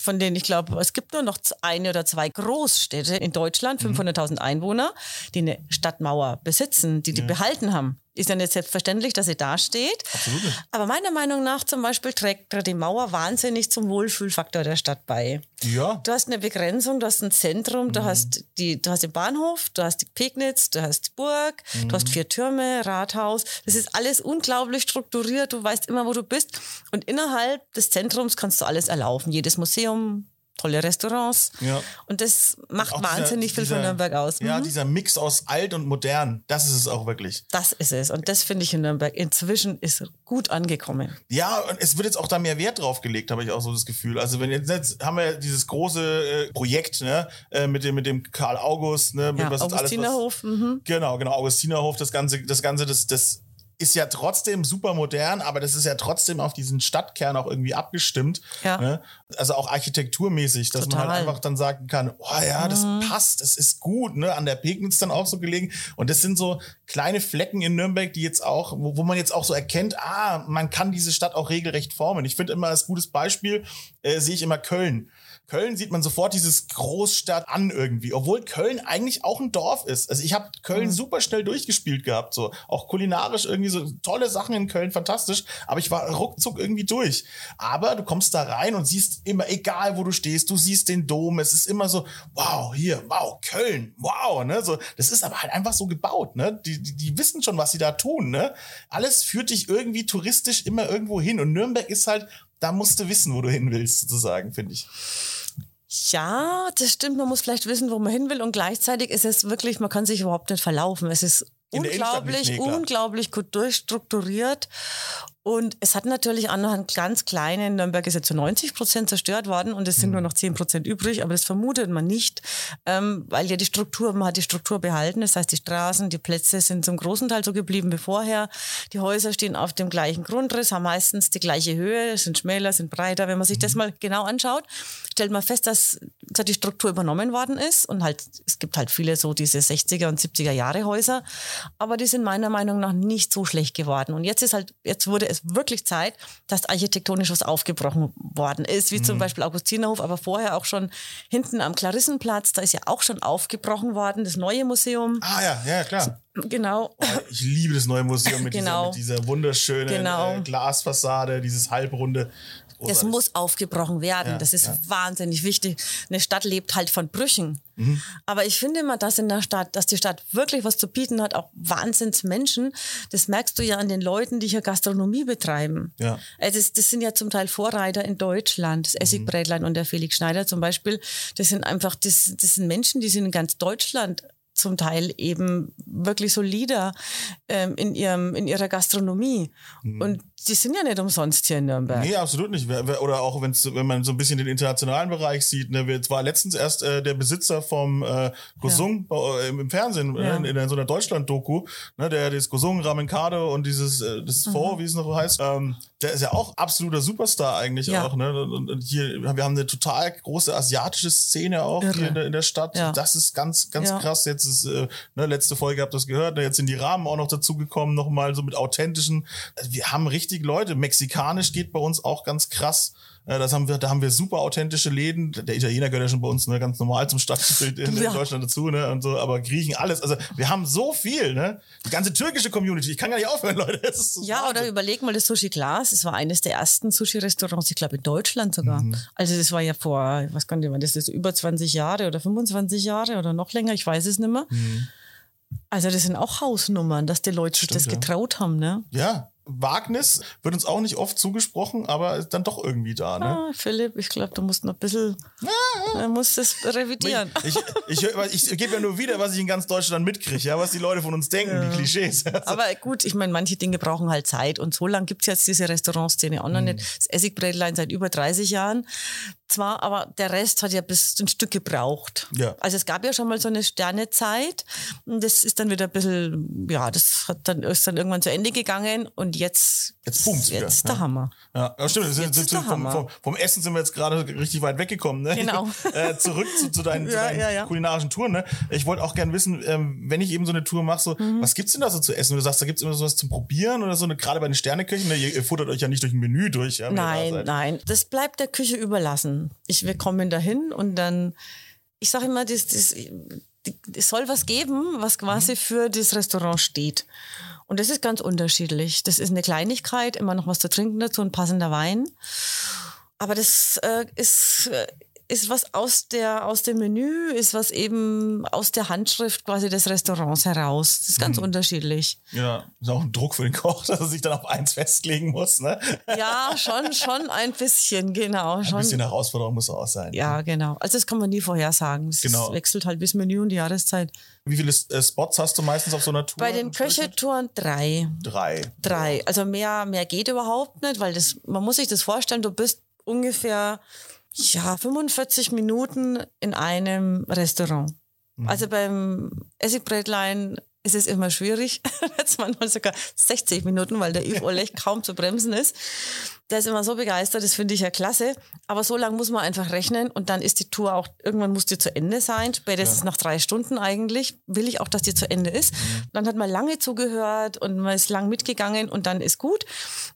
von denen ich glaube, es gibt nur noch eine oder zwei Großstädte in Deutschland, 500.000 mhm. Einwohner, die eine Stadtmauer besitzen, die die ja. behalten haben. Ist ja nicht selbstverständlich, dass sie da steht. Absolut. Aber meiner Meinung nach zum Beispiel trägt gerade die Mauer wahnsinnig zum Wohlfühlfaktor der Stadt bei. Ja. Du hast eine Begrenzung, du hast ein Zentrum, mhm. du, hast die, du hast den Bahnhof, du hast die Pegnitz, du hast die Burg, mhm. du hast vier Türme, Rathaus. Das ist alles unglaublich strukturiert. Du weißt immer, wo du bist. Und innerhalb des Zentrums kannst du alles erlaufen. Jedes Museum, tolle Restaurants. Ja. Und das macht auch wahnsinnig dieser, viel von Nürnberg aus. Ja, mhm. dieser Mix aus alt und modern, das ist es auch wirklich. Das ist es. Und das finde ich in Nürnberg inzwischen ist gut angekommen. Ja, und es wird jetzt auch da mehr Wert drauf gelegt, habe ich auch so das Gefühl. Also wenn jetzt, jetzt haben wir dieses große äh, Projekt ne, äh, mit dem mit dem Karl August, ne, mit ja, was Augustinerhof. Alles, was, mhm. Genau, genau, Augustinerhof, das ganze, das ganze, das, das ist ja trotzdem super modern, aber das ist ja trotzdem auf diesen Stadtkern auch irgendwie abgestimmt. Ja. Ne? Also auch architekturmäßig, dass Total. man halt einfach dann sagen kann, oh ja, das mhm. passt, das ist gut, ne? An der Pegnitz dann auch so gelegen. Und das sind so kleine Flecken in Nürnberg, die jetzt auch, wo, wo man jetzt auch so erkennt, ah, man kann diese Stadt auch regelrecht formen. Ich finde immer als gutes Beispiel, äh, sehe ich immer Köln. Köln sieht man sofort dieses Großstadt an irgendwie, obwohl Köln eigentlich auch ein Dorf ist. Also ich habe Köln mhm. super schnell durchgespielt gehabt, so auch kulinarisch irgendwie so tolle Sachen in Köln, fantastisch, aber ich war ruckzuck irgendwie durch. Aber du kommst da rein und siehst immer, egal wo du stehst, du siehst den Dom, es ist immer so, wow, hier, wow, Köln, wow, ne, so, das ist aber halt einfach so gebaut, ne, die, die, die wissen schon, was sie da tun, ne, alles führt dich irgendwie touristisch immer irgendwo hin und Nürnberg ist halt, da musst du wissen, wo du hin willst, sozusagen, finde ich. Ja, das stimmt. Man muss vielleicht wissen, wo man hin will. Und gleichzeitig ist es wirklich, man kann sich überhaupt nicht verlaufen. Es ist Unglaublich, unglaublich gut durchstrukturiert. Und es hat natürlich auch noch einen ganz kleinen, Nürnberg ist ja zu 90 Prozent zerstört worden und es sind nur noch 10 Prozent übrig, aber das vermutet man nicht, ähm, weil ja die Struktur, man hat die Struktur behalten, das heißt die Straßen, die Plätze sind zum großen Teil so geblieben wie vorher. Die Häuser stehen auf dem gleichen Grundriss, haben meistens die gleiche Höhe, sind schmäler, sind breiter. Wenn man sich das mal genau anschaut, stellt man fest, dass so die Struktur übernommen worden ist und halt, es gibt halt viele so diese 60er und 70er Jahre Häuser, aber die sind meiner Meinung nach nicht so schlecht geworden. Und jetzt ist halt, jetzt wurde es wirklich Zeit, dass architektonisch was aufgebrochen worden ist, wie Mhm. zum Beispiel Augustinerhof, aber vorher auch schon hinten am Klarissenplatz, da ist ja auch schon aufgebrochen worden, das neue Museum. Ah ja, ja, klar. Genau. Ich liebe das neue Museum mit, Genau. dieser, mit dieser wunderschönen Genau. äh, Glasfassade, dieses halbrunde. Das muss aufgebrochen werden. Ja, das ist ja. wahnsinnig wichtig. Eine Stadt lebt halt von Brüchen. Mhm. Aber ich finde immer, dass in der Stadt, dass die Stadt wirklich was zu bieten hat, auch Wahnsinnsmenschen. Das merkst du ja an den Leuten, die hier Gastronomie betreiben. Ja. Also das, das sind ja zum Teil Vorreiter in Deutschland. Das Essigbrätlein und der Felix Schneider zum Beispiel. Das sind einfach, das, das sind Menschen, die sind in ganz Deutschland zum Teil eben wirklich solider ähm, in, ihrem, in ihrer Gastronomie. Und die sind ja nicht umsonst hier in Nürnberg. Nee, absolut nicht. Oder auch wenn's, wenn man so ein bisschen den internationalen Bereich sieht. Ne? Wir- Es war letztens erst äh, der Besitzer vom äh, Gosung äh, im, Fernsehen, Ja. äh, in, in so einer Deutschland-Doku, ne? der das Gosung, Ramenkado und dieses äh, das Mhm. Fort, wie es noch heißt, ähm, der ist ja auch absoluter Superstar eigentlich Ja. auch. Ne? Und, hier, wir haben eine total große asiatische Szene auch Irre. hier in der, in der Stadt. Ja. Das ist ganz, ganz Ja. krass. Jetzt ist, äh, ne, letzte Folge habt ihr das gehört, ne? jetzt sind die Rahmen auch noch dazugekommen, nochmal so mit authentischen. Also wir haben richtig Leute. Mexikanisch geht bei uns auch ganz krass. Äh, Das haben wir, da haben wir super authentische Läden. Der Italiener gehört ja schon bei uns ne, ganz normal zum Stadtbild in, in Ja. Deutschland dazu, ne? Und so, aber Griechen, alles. Also wir haben so viel, ne? Die ganze türkische Community. Ich kann gar nicht aufhören, Leute. So Ja, oder überleg mal das Sushi Glas. Es war eines der ersten Sushi-Restaurants, ich glaube in Deutschland sogar. Mhm. Also das war ja vor, was kann ich mal, das ist über 20 Jahre oder 25 Jahre oder noch länger, ich weiß es nicht mehr. Also das sind auch Hausnummern, dass die Leute sich das Mhm. Ja. getraut haben, ne? Ja, Wagnis wird uns auch nicht oft zugesprochen, aber ist dann doch irgendwie da, ne? Ah, Philipp, ich glaube, du musst noch ein bisschen, du musst das revidieren. Ich, ich, ich, ich gebe ja nur wieder, was ich in ganz Deutschland mitkriege, ja, was die Leute von uns denken, die Klischees. Aber gut, ich meine, manche Dinge brauchen halt Zeit. Und so lange gibt's jetzt diese Restaurantszene auch noch Mhm. nicht. Das Essigbrätlein seit über 30 Jahren. Zwar, aber der Rest hat ja bis ein Stück gebraucht. Ja. Also es gab ja schon mal so eine Sternezeit. Und das ist dann wieder ein bisschen, ja, das hat dann, ist dann irgendwann zu Ende gegangen. Und jetzt, Jetzt boomt's wieder, Jetzt ja. der Hammer. Ja, ja stimmt. Sind, Jetzt sind, ist der vom, vom, vom Essen sind wir jetzt gerade richtig weit weggekommen. Ne? Genau. äh, zurück zu, zu deinen, zu Ja, deinen ja, ja. kulinarischen Touren. Ne? Ich wollte auch gerne wissen, ähm, wenn ich eben so eine Tour mache, so, Mhm. was gibt's denn da so zu essen? Du sagst, da gibt's immer sowas zum Probieren oder so, ne? gerade bei den Sterneköchen. Ne? Ihr, ihr futtert euch ja nicht durch ein Menü durch. Ja, da Nein, seid. nein, das bleibt der Küche überlassen. Ich, wir kommen dahin und dann, ich sage immer, das, das, es soll was geben, was quasi für das Restaurant steht. Und das ist ganz unterschiedlich. Das ist eine Kleinigkeit, immer noch was zu trinken dazu, ein passender Wein. Aber das äh, ist, äh, ist was aus, der, aus dem Menü, ist was eben aus der Handschrift quasi des Restaurants heraus. Das ist ganz unterschiedlich. Ja, ist auch ein Druck für den Koch, dass er sich dann auf eins festlegen muss. Ne? Ja, schon, schon ein bisschen, genau. Ein Schon. bisschen Herausforderung muss auch sein. Ja, genau. Also das kann man nie vorhersagen. Es Genau. wechselt halt bis Menü und die Jahreszeit. Wie viele äh, Spots hast du meistens auf so einer Tour? Bei den Köchetouren drei. Drei. Drei. Also mehr, mehr geht überhaupt nicht, weil das, man muss sich das vorstellen, du bist ungefähr ja, 45 Minuten in einem Restaurant. Also beim Essigbrätlein ist es immer schwierig. Jetzt manchmal sogar 60 Minuten, weil der Yves Olech kaum zu bremsen ist. Der ist immer so begeistert, das finde ich ja klasse. Aber so lange muss man einfach rechnen und dann ist die Tour auch, irgendwann muss die zu Ende sein. Spätestens nach drei Stunden eigentlich will ich auch, dass die zu Ende ist. Dann hat man lange zugehört und man ist lang mitgegangen und dann ist gut.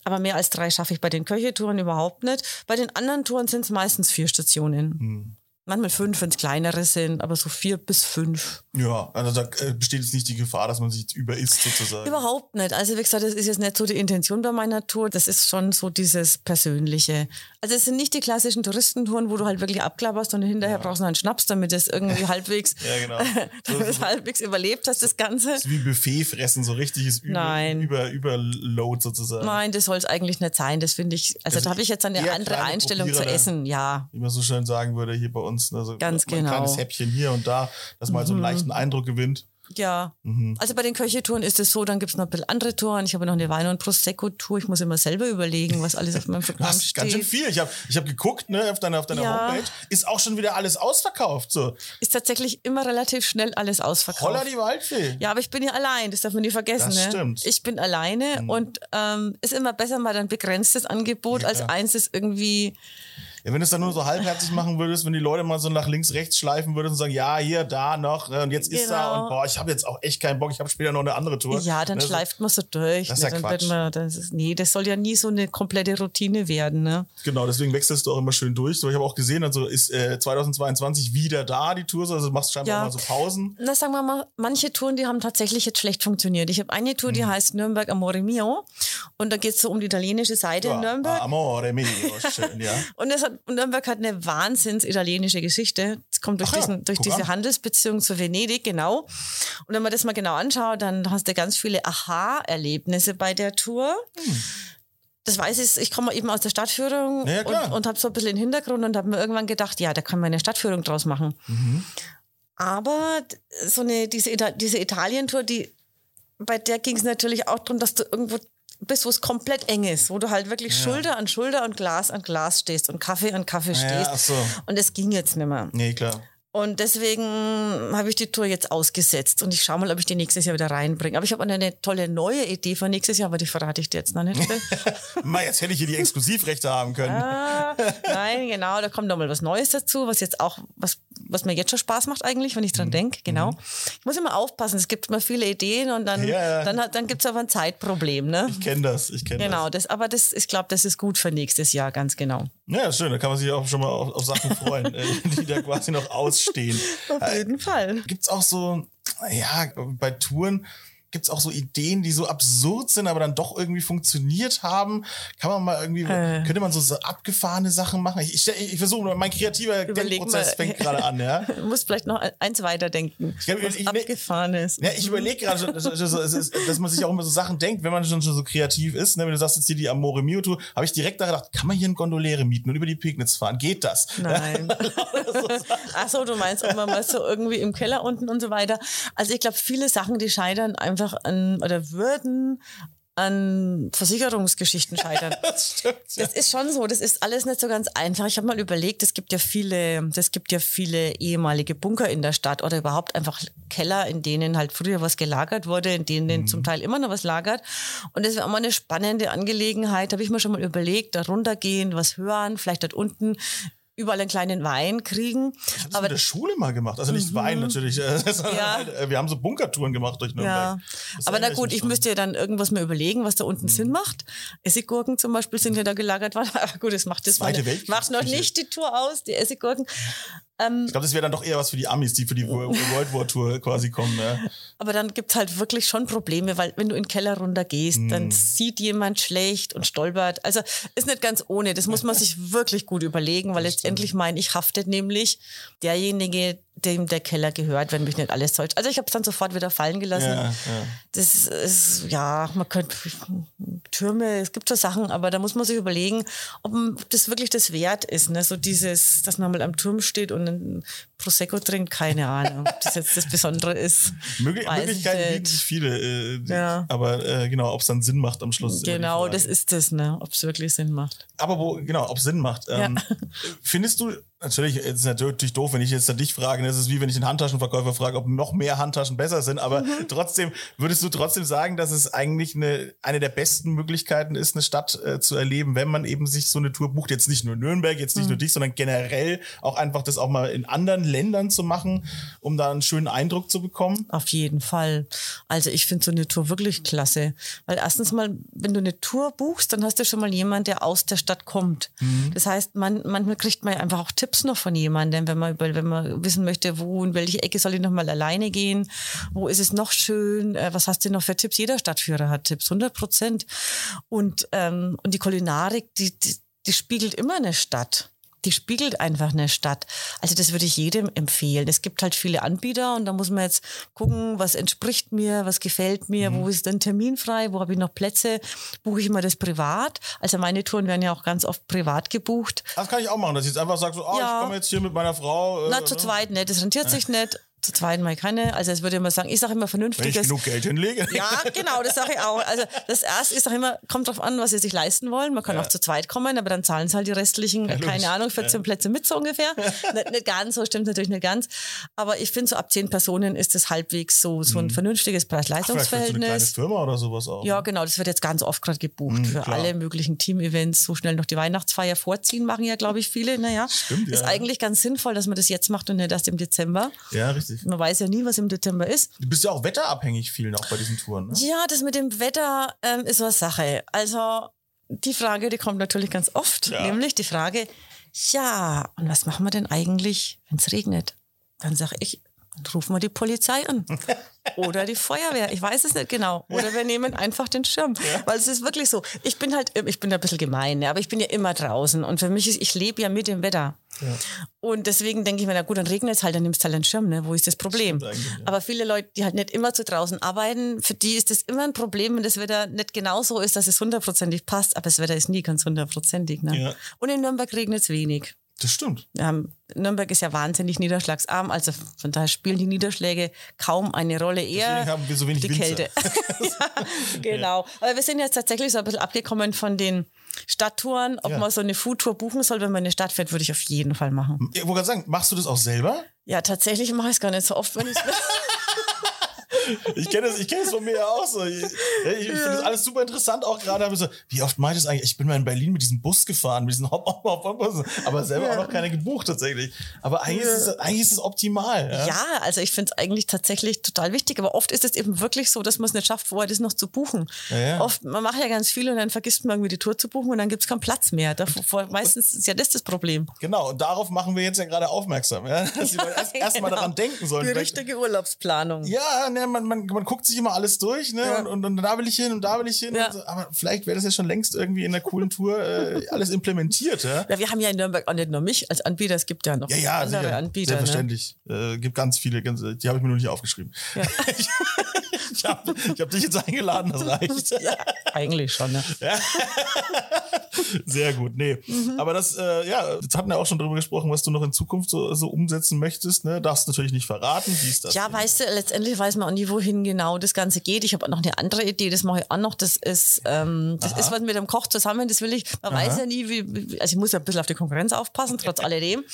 Aber mehr als drei schaffe ich bei den Köchetouren überhaupt nicht. Bei den anderen Touren sind es meistens vier Stationen. Manchmal fünf, wenn es kleinere sind, aber so vier bis fünf. Ja, also da äh, besteht jetzt nicht die Gefahr, dass man sich jetzt überisst sozusagen. Überhaupt nicht. Also wie gesagt, das ist jetzt nicht so die Intention bei meiner Tour. Das ist schon so dieses Persönliche. Also es sind nicht die klassischen Touristentouren, wo du halt wirklich abklapperst und hinterher brauchst du noch einen Schnaps, damit es irgendwie halbwegs, Ja, genau. es halbwegs überlebt hast, das Ganze. Das ist wie Buffet fressen, so richtiges Über, Nein. Über, Überload sozusagen. Nein, das soll es eigentlich nicht sein. Das finde ich, also, Also da habe ich jetzt eine andere Einstellung zu Probierer, ne? essen, ja. Wie man so schön sagen würde hier bei uns. Also Ganz ein genau. kleines Häppchen hier und da, dass man halt so einen leichten Eindruck gewinnt. Ja, Mhm. also bei den Köchetouren ist es so, dann gibt es noch ein bisschen andere Touren. Ich habe noch eine Wein- und Prosecco-Tour. Ich muss immer selber überlegen, was alles auf meinem Programm hast ganz schön steht. viel. Ich habe ich hab geguckt ne, auf deiner, auf deiner Ja. Homepage. Ist auch schon wieder alles ausverkauft. So. Ist tatsächlich immer relativ schnell alles ausverkauft. Holla die Waldfee. Ja, aber ich bin ja allein, das darf man nie vergessen. Das ne? stimmt. Mhm. Ich bin alleine und ähm, ist immer besser mal ein begrenztes Angebot Ja, als eins, das irgendwie. Ja, wenn du es dann nur so halbherzig machen würdest, wenn die Leute mal so nach links, rechts schleifen würdest und sagen, ja, hier, da noch, äh, und jetzt ist da Genau. und boah, ich habe jetzt auch echt keinen Bock, ich habe später noch eine andere Tour. Ja, dann Ne, schleift man so durch. Das ist ne? ja wird Quatsch. man, das ist, nee, das soll ja nie so eine komplette Routine werden. Ne? Genau, deswegen wechselst du auch immer schön durch. So, ich habe auch gesehen, also ist äh, 2022 wieder da, die Tour, so, also du machst scheinbar Ja. mal so Pausen. Na, sagen wir mal, manche Touren, die haben tatsächlich jetzt schlecht funktioniert. Ich habe eine Tour, die Mhm. heißt Nürnberg Amore Mio. Und da geht es so um die italienische Seite in Nürnberg. Ah, Amore mio, schön, ja. Und das hat, Nürnberg hat eine wahnsinns italienische Geschichte. Das kommt durch, Ach ja, diesen, durch diese an. Handelsbeziehung zu Venedig, genau. Und wenn man das mal genau anschaut, dann hast du ganz viele Aha-Erlebnisse bei der Tour. Das weiß ich, ich komme eben aus der Stadtführung Ja, und, und habe so ein bisschen den Hintergrund und habe mir irgendwann gedacht, ja, da kann man eine Stadtführung draus machen. Mhm. Aber so eine, diese, Ita diese Italien-Tour, die, bei der ging es natürlich auch darum, dass du irgendwo bist, wo es komplett eng ist, wo du halt wirklich Schulter an Schulter und Glas an Glas stehst und Kaffee an Kaffee Ja, stehst. ach so. Und es ging jetzt nicht mehr. Nee, klar. Und deswegen habe ich die Tour jetzt ausgesetzt und ich schaue mal, ob ich die nächstes Jahr wieder reinbringe. Aber ich habe eine tolle neue Idee für nächstes Jahr, aber die verrate ich dir jetzt noch nicht. Mal, jetzt hätte ich hier die Exklusivrechte haben können. ah, nein, genau, da kommt noch mal was Neues dazu, was jetzt auch, was, was mir jetzt schon Spaß macht eigentlich, wenn ich Mhm. dran denke, genau. Ich muss immer aufpassen, es gibt immer viele Ideen und dann, Ja, dann, hat- dann gibt es aber ein Zeitproblem, ne? Ich kenne das, ich kenne Genau, das, aber das, ich glaube, das ist gut für nächstes Jahr, ganz genau. Ja, schön, da kann man sich auch schon mal auf, auf Sachen freuen, äh, die da quasi noch ausstehen. Auf jeden Fall. Gibt's auch so, ja, bei Touren gibt's auch so Ideen, die so absurd sind, aber dann doch irgendwie funktioniert haben. Kann man mal irgendwie, Äh. könnte man so, so abgefahrene Sachen machen? Ich, ich, ich versuche, mein kreativer Überleg Denkprozess mal. fängt gerade an, ja. Du musst vielleicht noch eins weiterdenken, glaub, was ich- ich- abgefahren ist. Ja, ich überlege gerade, dass, dass, dass man sich auch immer so Sachen denkt, wenn man schon, schon so kreativ ist. Ne? Wenn du sagst jetzt hier die Amore Mio Tour, habe ich direkt daran gedacht, kann man hier einen Gondoliere mieten und über die Pegnitz fahren? Geht das? Nein. Ach so, du meinst, ob man mal so irgendwie im Keller unten und so weiter. Also ich glaube, viele Sachen, die scheitern einfach an oder würden an Versicherungsgeschichten scheitern. Das stimmt. Ja. Das ist schon so, das ist alles nicht so ganz einfach. Ich habe mal überlegt, es gibt ja viele, es gibt ja viele ehemalige Bunker in der Stadt oder überhaupt einfach Keller, in denen halt früher was gelagert wurde, in denen zum Teil immer noch was lagert. Und das wäre auch mal eine spannende Angelegenheit. Habe ich mir schon mal überlegt, da runtergehen, was hören, vielleicht dort unten überall einen kleinen Wein kriegen. Ich habe das Aber mit der Schule mal gemacht. Also nicht Wein natürlich. Ja. halt, äh, wir haben so Bunkertouren gemacht durch Nürnberg. Ja, aber na gut, ich schon. müsste ja dann irgendwas mir überlegen, was da unten Sinn macht. Essiggurken zum Beispiel sind ja da gelagert worden. Aber gut, das macht das Zweite Weltkriegsküche. macht noch nicht die Tour aus, die Essiggurken. Ich glaube, das wäre dann doch eher was für die Amis, die für die Wo- World War Tour quasi kommen. Ne? Aber dann gibt's halt wirklich schon Probleme, weil wenn du in den Keller runter gehst, Hm. dann sieht jemand schlecht und stolpert. Also ist nicht ganz ohne. Das muss man sich wirklich gut überlegen, weil letztendlich mein ich haftet nämlich derjenige, dem der Keller gehört, wenn mich nicht alles täuscht. Also ich habe es dann sofort wieder fallen gelassen. Ja, ja. Das ist, ja, man könnte Türme, es gibt so Sachen, aber da muss man sich überlegen, ob das wirklich das wert ist. Ne? So dieses, dass man mal am Turm steht und ein Prosecco trinkt, keine Ahnung, ob das jetzt das Besondere ist. Möglich Möglichkeiten bieten sich viele. Äh, Ja. Aber äh, genau, ob es dann Sinn macht am Schluss. Genau, das ist das, ne? ob es wirklich Sinn macht. Aber wo, genau, ob Sinn macht. Ähm, Findest du, natürlich, es ist natürlich doof, wenn ich jetzt dich frage, ne, es ist wie wenn ich einen Handtaschenverkäufer frage, ob noch mehr Handtaschen besser sind, aber Mhm. trotzdem, würdest du trotzdem sagen, dass es eigentlich eine, eine der besten Möglichkeiten ist, eine Stadt äh, zu erleben, wenn man eben sich so eine Tour bucht, jetzt nicht nur Nürnberg, jetzt nicht Mhm. nur dich, sondern generell auch einfach das auch mal in anderen Ländern zu machen, um da einen schönen Eindruck zu bekommen? Auf jeden Fall. Also ich finde so eine Tour wirklich klasse. Weil erstens mal, wenn du eine Tour buchst, dann hast du schon mal jemanden, der aus der Stadt kommt. Mhm. Das heißt, man, manchmal kriegt man einfach auch Tipps noch von jemandem, wenn man, wenn man wissen möchte, wo, in welche Ecke soll ich noch mal alleine gehen, wo ist es noch schön, äh, was hast du noch für Tipps? Jeder Stadtführer hat Tipps, 100 Prozent. Und, ähm, und die Kulinarik, die, die, die spiegelt immer eine Stadt die spiegelt einfach eine Stadt. Also das würde ich jedem empfehlen. Es gibt halt viele Anbieter und da muss man jetzt gucken, was entspricht mir, was gefällt mir, mhm. wo ist denn terminfrei, wo habe ich noch Plätze, buche ich immer das privat. Also meine Touren werden ja auch ganz oft privat gebucht. Das kann ich auch machen, dass ich jetzt einfach sage, so, oh, ja. ich komme jetzt hier mit meiner Frau. Äh, Na, zu ne? zweit nicht, das rentiert sich nicht zu zweiten Mal keine. Also es würde immer sagen, ich sage immer vernünftiges. Wenn ich genug Geld hinlege. Ja, genau, das sage ich auch. Also das erste ist auch immer, kommt drauf an, was sie sich leisten wollen. Man kann ja. auch zu zweit kommen, aber dann zahlen sie halt die restlichen, ja, keine Ahnung, 14 ja. Plätze mit so ungefähr. nicht, nicht, ganz, so stimmt natürlich nicht ganz. Aber ich finde, so ab 10 Personen ist das halbwegs so, so ein mhm. vernünftiges Preis-Leistungsverhältnis. Eine kleine Firma oder sowas auch. Ja, ne? genau, das wird jetzt ganz oft gerade gebucht mhm, für klar. alle möglichen Team-Events. So schnell noch die Weihnachtsfeier vorziehen, machen ja, glaube ich, viele. Naja, Stimmt, ist eigentlich ganz sinnvoll, dass man das jetzt macht und nicht erst im Dezember. Ja, richtig. Man weiß ja nie, was im Dezember ist. Du bist ja auch wetterabhängig viel noch bei diesen Touren, ne? Ja, das mit dem Wetter ähm, ist so eine Sache. Also die Frage, die kommt natürlich ganz oft, ja. nämlich die Frage, ja, und was machen wir denn eigentlich, wenn es regnet? Dann sage ich, dann rufen wir die Polizei an. Oder die Feuerwehr. Ich weiß es nicht genau. Oder wir nehmen einfach den Schirm. Ja. Weil es ist wirklich so. Ich bin halt, ich bin ein bisschen gemein, aber ich bin ja immer draußen. Und für mich ist, ich lebe ja mit dem Wetter. Ja. Und deswegen denke ich mir, na gut, dann regnet es halt, dann nimmst du halt einen Schirm, ne? Wo ist das Problem? Ja. Aber viele Leute, die halt nicht immer zu draußen arbeiten, für die ist das immer ein Problem, wenn das Wetter nicht genau so ist, dass es hundertprozentig passt. Aber das Wetter ist nie ganz hundertprozentig. Ne? Und in Nürnberg regnet es wenig. Das stimmt. Ähm, Nürnberg ist ja wahnsinnig niederschlagsarm, also von daher spielen die Niederschläge kaum eine Rolle. Eher Deswegen haben wir so wenig die Winzer. Kälte. ja, genau. Aber wir sind jetzt tatsächlich so ein bisschen abgekommen von den Stadttouren. Ob ja. man so eine Foodtour buchen soll, wenn man in eine Stadt fährt, würde ich auf jeden Fall machen. Ich wollte gerade sagen, machst du das auch selber? Ja, tatsächlich mache ich es gar nicht so oft, wenn ich es ich kenne es, ich kenne von mir ja auch so. Ich, ich ja. finde das alles super interessant, auch gerade habe ich so, wie oft meint es eigentlich, ich bin mal in Berlin mit diesem Bus gefahren, mit diesen hop hop hop hop aber selber ja. auch noch keine gebucht tatsächlich. Aber eigentlich, ja. ist, es, eigentlich ist es optimal. Ja, ja also ich finde es eigentlich tatsächlich total wichtig, aber oft ist es eben wirklich so, dass man es nicht schafft, vorher das noch zu buchen. Oft, man macht ja ganz viel und dann vergisst man irgendwie die Tour zu buchen und dann gibt es keinen Platz mehr. Davor, meistens ist ja das das Problem. Genau, und darauf machen wir jetzt ja gerade aufmerksam, ja? dass sie erst, erst mal genau. daran denken sollen. Die richtige Urlaubsplanung. Ja, ne, man, man, man guckt sich immer alles durch, ne? Ja. Und, und, und, da will ich hin und da will ich hin. Ja. So. Aber vielleicht wäre das ja schon längst irgendwie in der coolen Tour äh, alles implementiert, ja? Ja, wir haben ja in Nürnberg auch nicht nur mich als Anbieter, es gibt ja noch ja, ja, andere sicher. Anbieter. Ne? Selbstverständlich. Ne? Äh, gibt ganz viele, ganz, die habe ich mir nur nicht aufgeschrieben. Ja. ich habe hab dich jetzt eingeladen, das reicht. ja, eigentlich schon, ne? Ja. Sehr gut, nee. Mhm. Aber das, äh, ja, jetzt hatten wir auch schon darüber gesprochen, was du noch in Zukunft so, so umsetzen möchtest, ne? Darfst natürlich nicht verraten, wie ist das? Ja, weißt du, letztendlich weiß man auch nie, wohin genau das Ganze geht. Ich habe noch eine andere Idee, das mache ich auch noch. Das ist, ähm, das ist was mit dem Koch zusammen, das will ich. Man Aha. weiß ja nie, wie, also ich muss ja ein bisschen auf die Konkurrenz aufpassen, trotz alledem.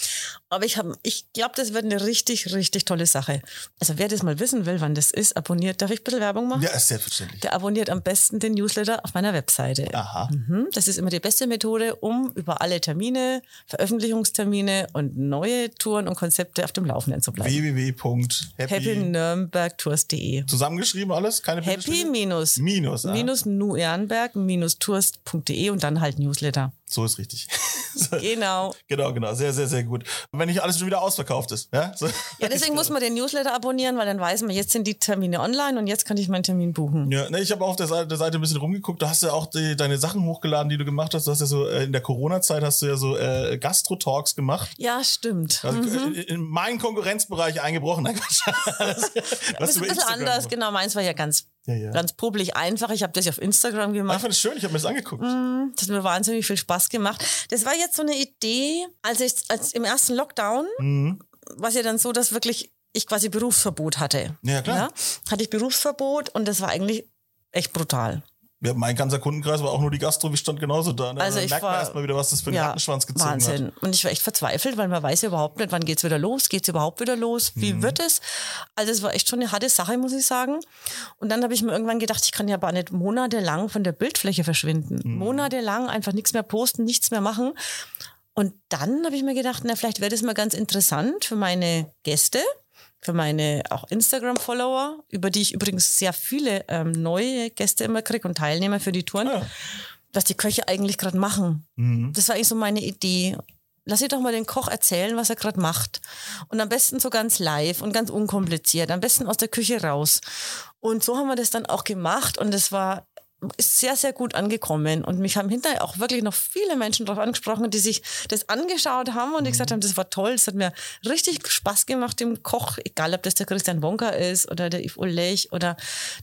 Aber ich ich glaube, das wird eine richtig, richtig tolle Sache. Also wer das mal wissen will, wann das ist, abonniert. Darf ich ein bisschen Werbung machen? Ja, selbstverständlich. Der abonniert am besten den Newsletter auf meiner Webseite. Aha. Mhm. Das ist immer die beste Methode, um über alle Termine, Veröffentlichungstermine und neue Touren und Konzepte auf dem Laufenden zu bleiben. www.happy-nürnbergtours.de Zusammengeschrieben alles? Keine Happy minus minus, ah. minus Nürnberg minus tours.de und dann halt Newsletter. So ist richtig. genau. Genau, genau. Sehr, sehr, sehr gut. wenn nicht alles schon wieder ausverkauft ist. Ja, so. ja deswegen muss man den Newsletter abonnieren, weil dann weiß man, jetzt sind die Termine online und jetzt kann ich meinen Termin buchen. Ja, ne, ich habe auf der Seite, der Seite ein bisschen rumgeguckt. Du hast ja auch die, deine Sachen hochgeladen, die du gemacht hast. Du hast ja so äh, in der Corona-Zeit hast du ja so äh, Gastro-Talks gemacht. Ja, stimmt. Also, mhm. In meinen Konkurrenzbereich eingebrochen. das ist ein bisschen anders, genau. Meins war ja ganz ja, ja. Ganz publik einfach. Ich habe das auf Instagram gemacht. Ich fand es schön, ich habe mir das angeguckt. Mm, das hat mir wahnsinnig viel Spaß gemacht. Das war jetzt so eine Idee, als ich als im ersten Lockdown, mhm. war es ja dann so, dass wirklich ich quasi Berufsverbot hatte. Ja, klar. Ja? Hatte ich Berufsverbot und das war eigentlich echt brutal. Ja, mein ganzer Kundenkreis war auch nur die Gastro, wie stand genauso da. Ne? Also ich merkt man erstmal wieder, was das für einen ja, Rattenschwanz gezogen Wahnsinn. hat. Und ich war echt verzweifelt, weil man weiß ja überhaupt nicht, wann geht's wieder los, geht's überhaupt wieder los, wie mhm. wird es? Also es war echt schon eine harte Sache, muss ich sagen. Und dann habe ich mir irgendwann gedacht, ich kann ja aber nicht monatelang von der Bildfläche verschwinden. Mhm. Monatelang einfach nichts mehr posten, nichts mehr machen. Und dann habe ich mir gedacht, na, vielleicht wäre das mal ganz interessant für meine Gäste, für meine auch Instagram-Follower, über die ich übrigens sehr viele ähm, neue Gäste immer kriege und Teilnehmer für die Touren, Ja. was die Köche eigentlich gerade machen. Das war eigentlich so meine Idee. Lass ich doch mal den Koch erzählen, was er gerade macht. Und am besten so ganz live und ganz unkompliziert. Am besten aus der Küche raus. Und so haben wir das dann auch gemacht und es war ist sehr, sehr gut angekommen. Und mich haben hinterher auch wirklich noch viele Menschen darauf angesprochen, die sich das angeschaut haben und die gesagt haben, das war toll, das hat mir richtig Spaß gemacht, dem Koch, egal ob das der Christian Wonka ist oder der Yves Ulech oder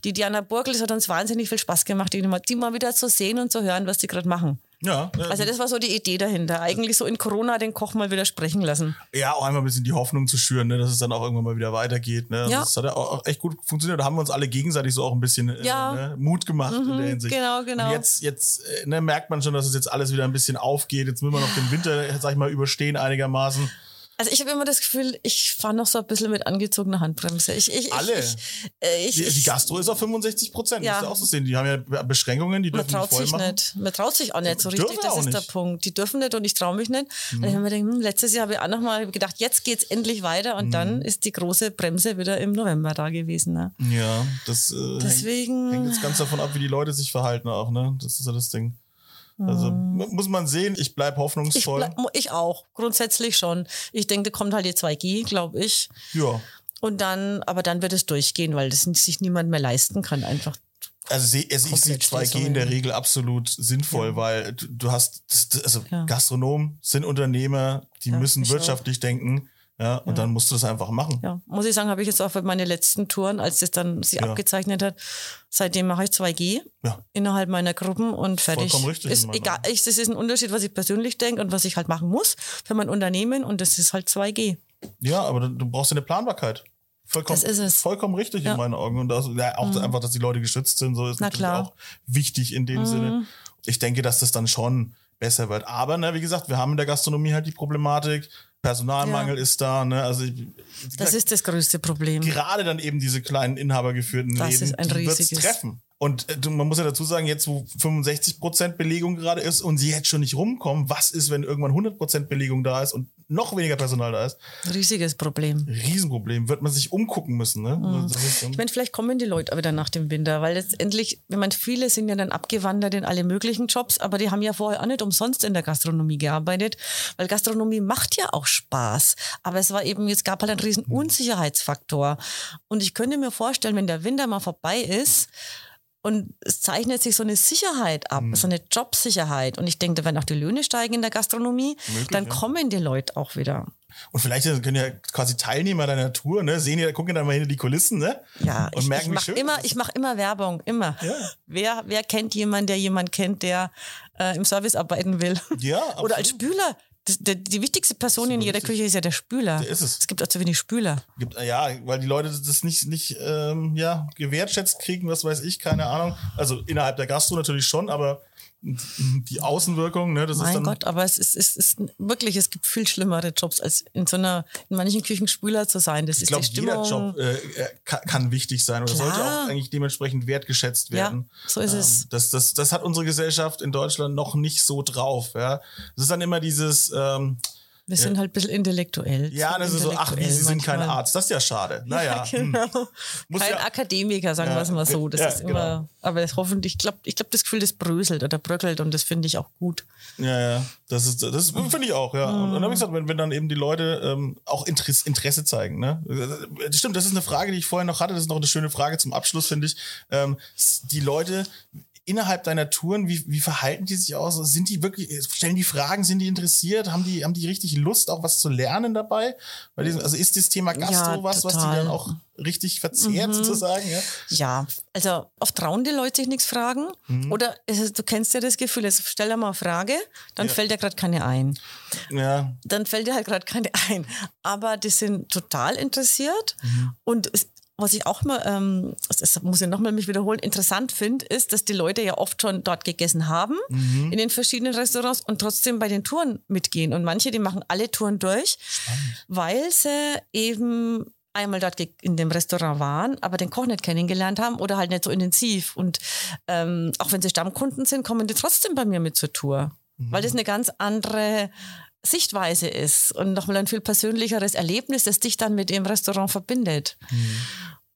die Diana Burgel, es hat uns wahnsinnig viel Spaß gemacht, die mal wieder zu sehen und zu hören, was die gerade machen. Ja, Also das war so die Idee dahinter. Eigentlich so in Corona den Koch mal wieder sprechen lassen. ja, auch einfach ein bisschen die Hoffnung zu schüren, ne, dass es dann auch irgendwann mal wieder weitergeht. Ne? Ja. Das hat ja auch echt gut funktioniert. Da haben wir uns alle gegenseitig so auch ein bisschen äh, Ja. ne, Mut gemacht in der Hinsicht. genau, genau. Und jetzt jetzt äh, ne, merkt man schon, dass es jetzt alles wieder ein bisschen aufgeht. Jetzt will man noch den Winter, sag ich mal, überstehen einigermaßen. Also ich habe immer das Gefühl, ich fahre noch so ein bisschen mit angezogener Handbremse. Ich, ich, Alle. Ich, ich, äh, ich, Die, die Gastro ist auf 65 Prozent. Ja. Musst du auch so sehen. Die haben ja Beschränkungen, die man dürfen nicht traut voll sich machen. nicht. Man traut sich auch nicht so richtig. Das ist der nicht. Punkt. Die dürfen nicht und ich traue mich nicht. Mhm. Weil ich mir denke, hm, letztes Jahr habe ich auch noch mal gedacht, jetzt geht's endlich weiter und Mhm. dann ist die große Bremse wieder im November da gewesen. Ne? Ja, das äh, Deswegen- hängt, hängt jetzt ganz davon ab, wie die Leute sich verhalten auch, ne? Das ist ja das Ding. Also m- muss man sehen, ich bleib Mhm. Ich, hoffnungsvoll. bleib, ich auch, grundsätzlich schon. Ich denke, da kommt halt die 2G, glaube ich. ja. Und dann, aber dann wird es durchgehen, weil das sich niemand mehr leisten kann, einfach. Also, seh- also ich sehe Komplett 2G in der Regel absolut sinnvoll, weil du, du hast, also Ja. Gastronomen sind Unternehmer, die Ja, müssen ich auch. wirtschaftlich denken, ja, und dann musst du das einfach machen. Ja, muss ich sagen, habe ich jetzt auch für meine letzten Touren, als das dann sich Ja. abgezeichnet hat, seitdem mache ich 2G Ja. innerhalb meiner Gruppen und fertig. Vollkommen richtig, Ist egal, ich, das ist ein Unterschied, was ich persönlich denke und was ich halt machen muss für mein Unternehmen und das ist halt 2G. Ja, aber du, brauchst ja eine Planbarkeit. Vollkommen, Das ist es. vollkommen richtig Ja. Mhm. in meinen Augen. Und das, ja, auch einfach, dass die Leute geschützt sind, so ist Na natürlich klar. Mhm. auch wichtig in dem Sinne. Ich denke, dass das dann schon besser wird. Aber, ne, wie gesagt, wir haben in der Gastronomie halt die Problematik. Personalmangel Ja. ist da, ne? Also Das gesagt, ist das größte Problem. gerade dann eben diese kleinen inhabergeführten Das Läden, ist ein die wird's riesiges- treffen. Und äh, man muss ja dazu sagen, jetzt wo 65 Prozent Belegung gerade ist und sie jetzt schon nicht rumkommen, was ist, wenn irgendwann 100 Prozent Belegung da ist und noch weniger Personal da ist? Riesiges Problem. Riesenproblem. Wird man sich umgucken müssen, ne? Ist, Ich meine, vielleicht kommen die Leute wieder nach dem Winter, weil letztendlich, wenn man viele sind ja dann abgewandert in alle möglichen Jobs, aber die haben ja vorher auch nicht umsonst in der Gastronomie gearbeitet, weil Gastronomie macht ja auch Spaß. Aber es war eben, es gab halt einen riesen Unsicherheitsfaktor. Und ich könnte mir vorstellen, wenn der Winter mal vorbei ist, und es zeichnet sich so eine Sicherheit ab, so eine Jobsicherheit. Und ich denke, werden auch die Löhne steigen in der Gastronomie. Möglich, dann ja. kommen die Leute auch wieder. und vielleicht können ja quasi Teilnehmer deiner Tour, ne, sehen ja, gucken dann mal hinter die Kulissen, ne? Ja, und ich, merken, ich mache immer, ich mache immer Werbung, immer. Ja. Wer, wer kennt jemanden, der jemand kennt, der äh, im Service arbeiten will? Ja, Oder als absolut. Spüler. Der, die wichtigste Person in Super jeder. Küche ist ja der Spüler. Der ist es. Es gibt auch zu wenig Spüler. Gibt, ja, weil die Leute das nicht, nicht ähm, ja, gewertschätzt kriegen, was weiß ich, keine Ahnung. Also innerhalb der Gastro natürlich schon, aber die Außenwirkung, ne, das ist Mein dann. Gott, aber es ist, es ist wirklich, es gibt viel schlimmere Jobs, als in so einer, in manchen Küchen Spüler zu sein. Das ich ist glaube, jeder. Job äh, äh, kann, kann wichtig sein oder Klar. sollte auch eigentlich dementsprechend wertgeschätzt Ja, werden. so ist es. Ähm, das, das, das hat unsere Gesellschaft in Deutschland noch nicht so drauf. Ja, das ist dann immer dieses. Ähm, Wir sind halt ein bisschen intellektuell. ja, das ist so, ach, intellektuell Sie sind kein. Arzt. Das ist ja schade. Naja. hm. Genau. Muss Kein ja- Akademiker, sagen Ja, wir es mal so. Das ja, ist immer, genau. aber das hoffentlich, ich glaube, ich glaub, das Gefühl, das bröselt oder bröckelt und das finde ich auch gut. Ja, ja, das ist, das finde ich auch, ja. Und, und dann, wie gesagt, wenn, wenn dann eben die Leute ähm, auch Interesse, Interesse zeigen, ne? Stimmt, das ist eine Frage, die ich vorher noch hatte. Das ist noch eine schöne Frage zum Abschluss, finde ich. Ähm, die Leute innerhalb deiner Touren, wie, wie verhalten die sich aus? Sind die wirklich, stellen die Fragen, sind die interessiert? Haben die, haben die richtig Lust, auch was zu lernen dabei? Bei diesem, also ist das Thema Gastro Ja, was, was die dann auch richtig verzehrt sozusagen? Ja? Ja, also oft trauen die Leute sich nichts fragen. Oder es ist, du kennst ja das Gefühl, jetzt stell dir mal eine Frage, dann Ja. fällt dir gerade keine ein. ja. Dann fällt dir halt gerade keine ein. Aber die sind total interessiert. Und es, was ich auch mal, ähm, das muss ich nochmal mich wiederholen, interessant finde, ist, dass die Leute ja oft schon dort gegessen haben, in den verschiedenen Restaurants und trotzdem bei den Touren mitgehen. Und manche, die machen alle Touren durch, weil sie eben einmal dort in dem Restaurant waren, aber den Koch nicht kennengelernt haben oder halt nicht so intensiv. Und ähm, auch wenn sie Stammkunden sind, kommen die trotzdem bei mir mit zur Tour. Weil das eine ganz andere Sichtweise ist und nochmal ein viel persönlicheres Erlebnis, das dich dann mit dem Restaurant verbindet.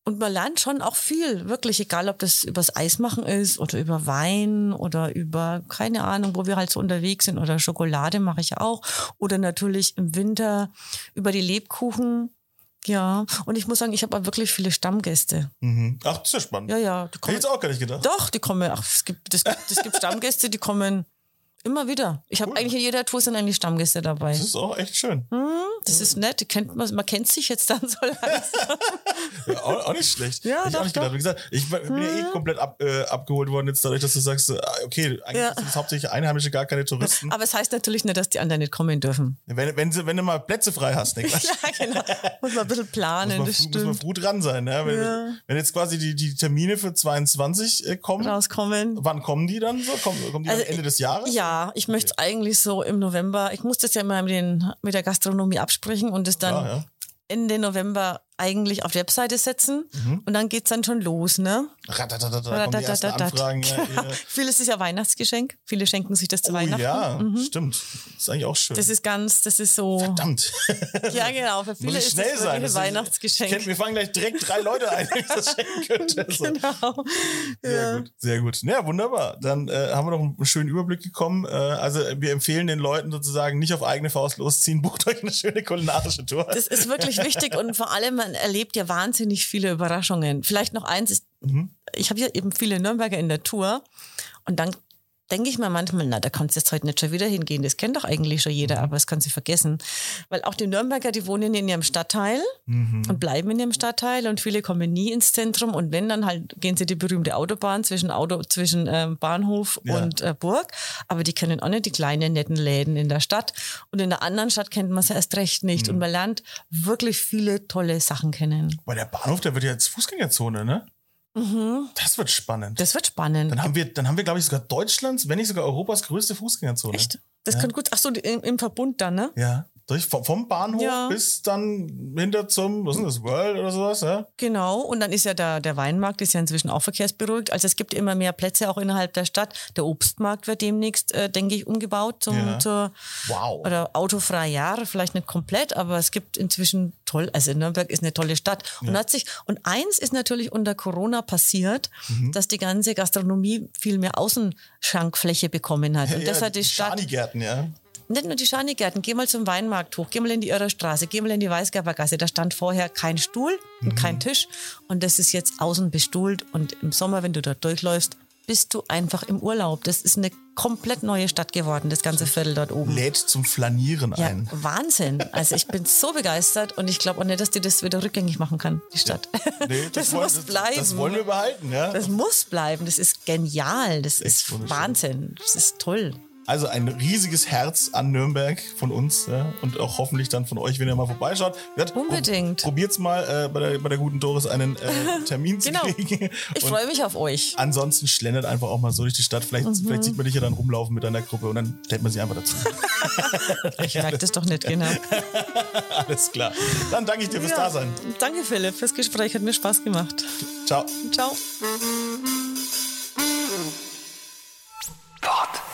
Und man lernt schon auch viel, wirklich, egal ob das übers Eismachen ist oder über Wein oder über, keine Ahnung, wo wir halt so unterwegs sind oder Schokolade mache ich auch. Oder natürlich im Winter über die Lebkuchen. Ja, und ich muss sagen, ich habe auch wirklich viele Stammgäste. Mhm. Ach, das ist ja spannend. Ja, ja. Die Hätte ich kommen, jetzt auch gar nicht gedacht. doch, die kommen, ach, es gibt, es gibt, es gibt Stammgäste, die kommen immer wieder. Ich habe Cool. eigentlich in jeder Tour sind eigentlich Stammgäste dabei. Das ist auch echt schön. Das ist nett, kennt man, man kennt sich jetzt dann so langsam. Ja, auch, auch nicht schlecht. Ja, ich doch, auch nicht gedacht. doch. Wie gesagt, ich bin ja eh komplett ab, äh, abgeholt worden jetzt dadurch, dass du sagst, äh, okay, eigentlich Ja. sind es hauptsächlich Einheimische, gar keine Touristen. Aber es heißt natürlich nicht, dass die anderen nicht kommen dürfen. Wenn, wenn, sie, wenn du mal Plätze frei hast, Niklas. Ja, genau. Muss man ein bisschen planen, Muss man, muss man früh dran sein. Ne? Wenn, Ja. wenn jetzt quasi die, die Termine für 22 äh, kommen, Rauskommen. wann kommen die dann so? Kommen, kommen die Also, Ende des Jahres? Ja, ich möchte es eigentlich so im November, ich muss das ja immer mit, den, mit der Gastronomie absprechen und es dann Ja, ja. Ende November eigentlich auf die Webseite setzen Mhm. und dann geht's dann schon los, ne? Die. Anfragen. Ja, ja. Vieles ist ja Weihnachtsgeschenk. Viele schenken sich das zu Oh Weihnachten. ja, stimmt. Das ist eigentlich auch schön. Das ist ganz, das ist so. Verdammt. Ja, genau. Für viele ist schnell das sein. Das Weihnachtsgeschenk. Ich kenn, mir fangen gleich direkt drei Leute ein, wenn ich das schenken könnte. So. Genau. Sehr Ja. gut, sehr gut. Ja, wunderbar. Dann äh, haben wir noch einen schönen Überblick bekommen. Äh, also wir empfehlen den Leuten sozusagen nicht auf eigene Faust losziehen. Bucht euch eine schöne kulinarische Tour. Das ist wirklich wichtig und vor allem, man erlebt ja wahnsinnig viele Überraschungen. Vielleicht noch eins ist, Mhm. ich habe ja eben viele Nürnberger in der Tour und dann denke ich mir manchmal, na, da kannst du jetzt heute nicht schon wieder hingehen. Das kennt doch eigentlich schon jeder, aber das kann sie vergessen. Weil auch die Nürnberger, die wohnen in ihrem Stadtteil und bleiben in ihrem Stadtteil und viele kommen nie ins Zentrum und wenn, dann halt gehen sie die berühmte Autobahn zwischen, Auto, zwischen ähm, Bahnhof Ja. und äh, Burg, aber die kennen auch nicht die kleinen, netten Läden in der Stadt und in der anderen Stadt kennt man sie erst recht nicht und man lernt wirklich viele tolle Sachen kennen. Weil der Bahnhof, der wird ja jetzt Fußgängerzone, ne? Das wird spannend. Mhm. Das wird spannend. dann haben wir, dann haben wir, glaube ich, sogar Deutschlands, wenn nicht sogar Europas größte Fußgängerzone. Echt? Das könnte gut, ach so, im, im Verbund dann, ne? Ja. Vom, Bahnhof Ja. bis dann hinter zum, was ist das, World oder sowas, ja? Genau, und dann ist ja der, der Weinmarkt ist ja inzwischen auch verkehrsberuhigt. Also es gibt immer mehr Plätze auch innerhalb der Stadt. Der Obstmarkt wird demnächst, äh, denke ich, umgebaut zum, Ja. zur Wow. oder autofrei Jahre, vielleicht nicht komplett, aber es gibt inzwischen toll, also Nürnberg ist eine tolle Stadt. Und hat sich, und eins ist natürlich unter Corona passiert, Mhm. dass die ganze Gastronomie viel mehr Außenschankfläche bekommen hat. Und das ja, hat die Stadt. Schanigärten, ja. Nicht nur die Schanigärten, geh mal zum Weinmarkt hoch, geh mal in die Irrerstraße, geh mal in die Weißgerbergasse. Da stand vorher kein Stuhl und kein Tisch und das ist jetzt außen bestuhlt und im Sommer, wenn du dort durchläufst, bist du einfach im Urlaub. Das ist eine komplett neue Stadt geworden, das ganze Viertel dort oben. Lädt zum Flanieren Ja, ein. Wahnsinn. Also ich bin so begeistert und ich glaube auch nicht, dass die das wieder rückgängig machen kann, die Stadt. Nee, das wollen- muss bleiben. Das wollen wir behalten, ja. Das muss bleiben. Das ist genial. Das ist wunderschön. Wahnsinn. Das ist toll. Also ein riesiges Herz an Nürnberg von uns ja, und auch hoffentlich dann von euch, wenn ihr mal vorbeischaut. Gesagt, Unbedingt. Pro, probiert's mal äh, bei, der, bei der guten Doris einen äh, Termin zu Genau. kriegen. Ich freue mich auf euch. Ansonsten schlendert einfach auch mal so durch die Stadt. Vielleicht, Mhm. vielleicht sieht man dich ja dann rumlaufen mit deiner Gruppe und dann stellt man sie einfach dazu. Ich merke das doch nicht, genau. Alles klar. Dann danke ich dir fürs Ja. Dasein. Danke, Philipp, fürs Gespräch. Hat mir Spaß gemacht. Ciao. Ciao. Pod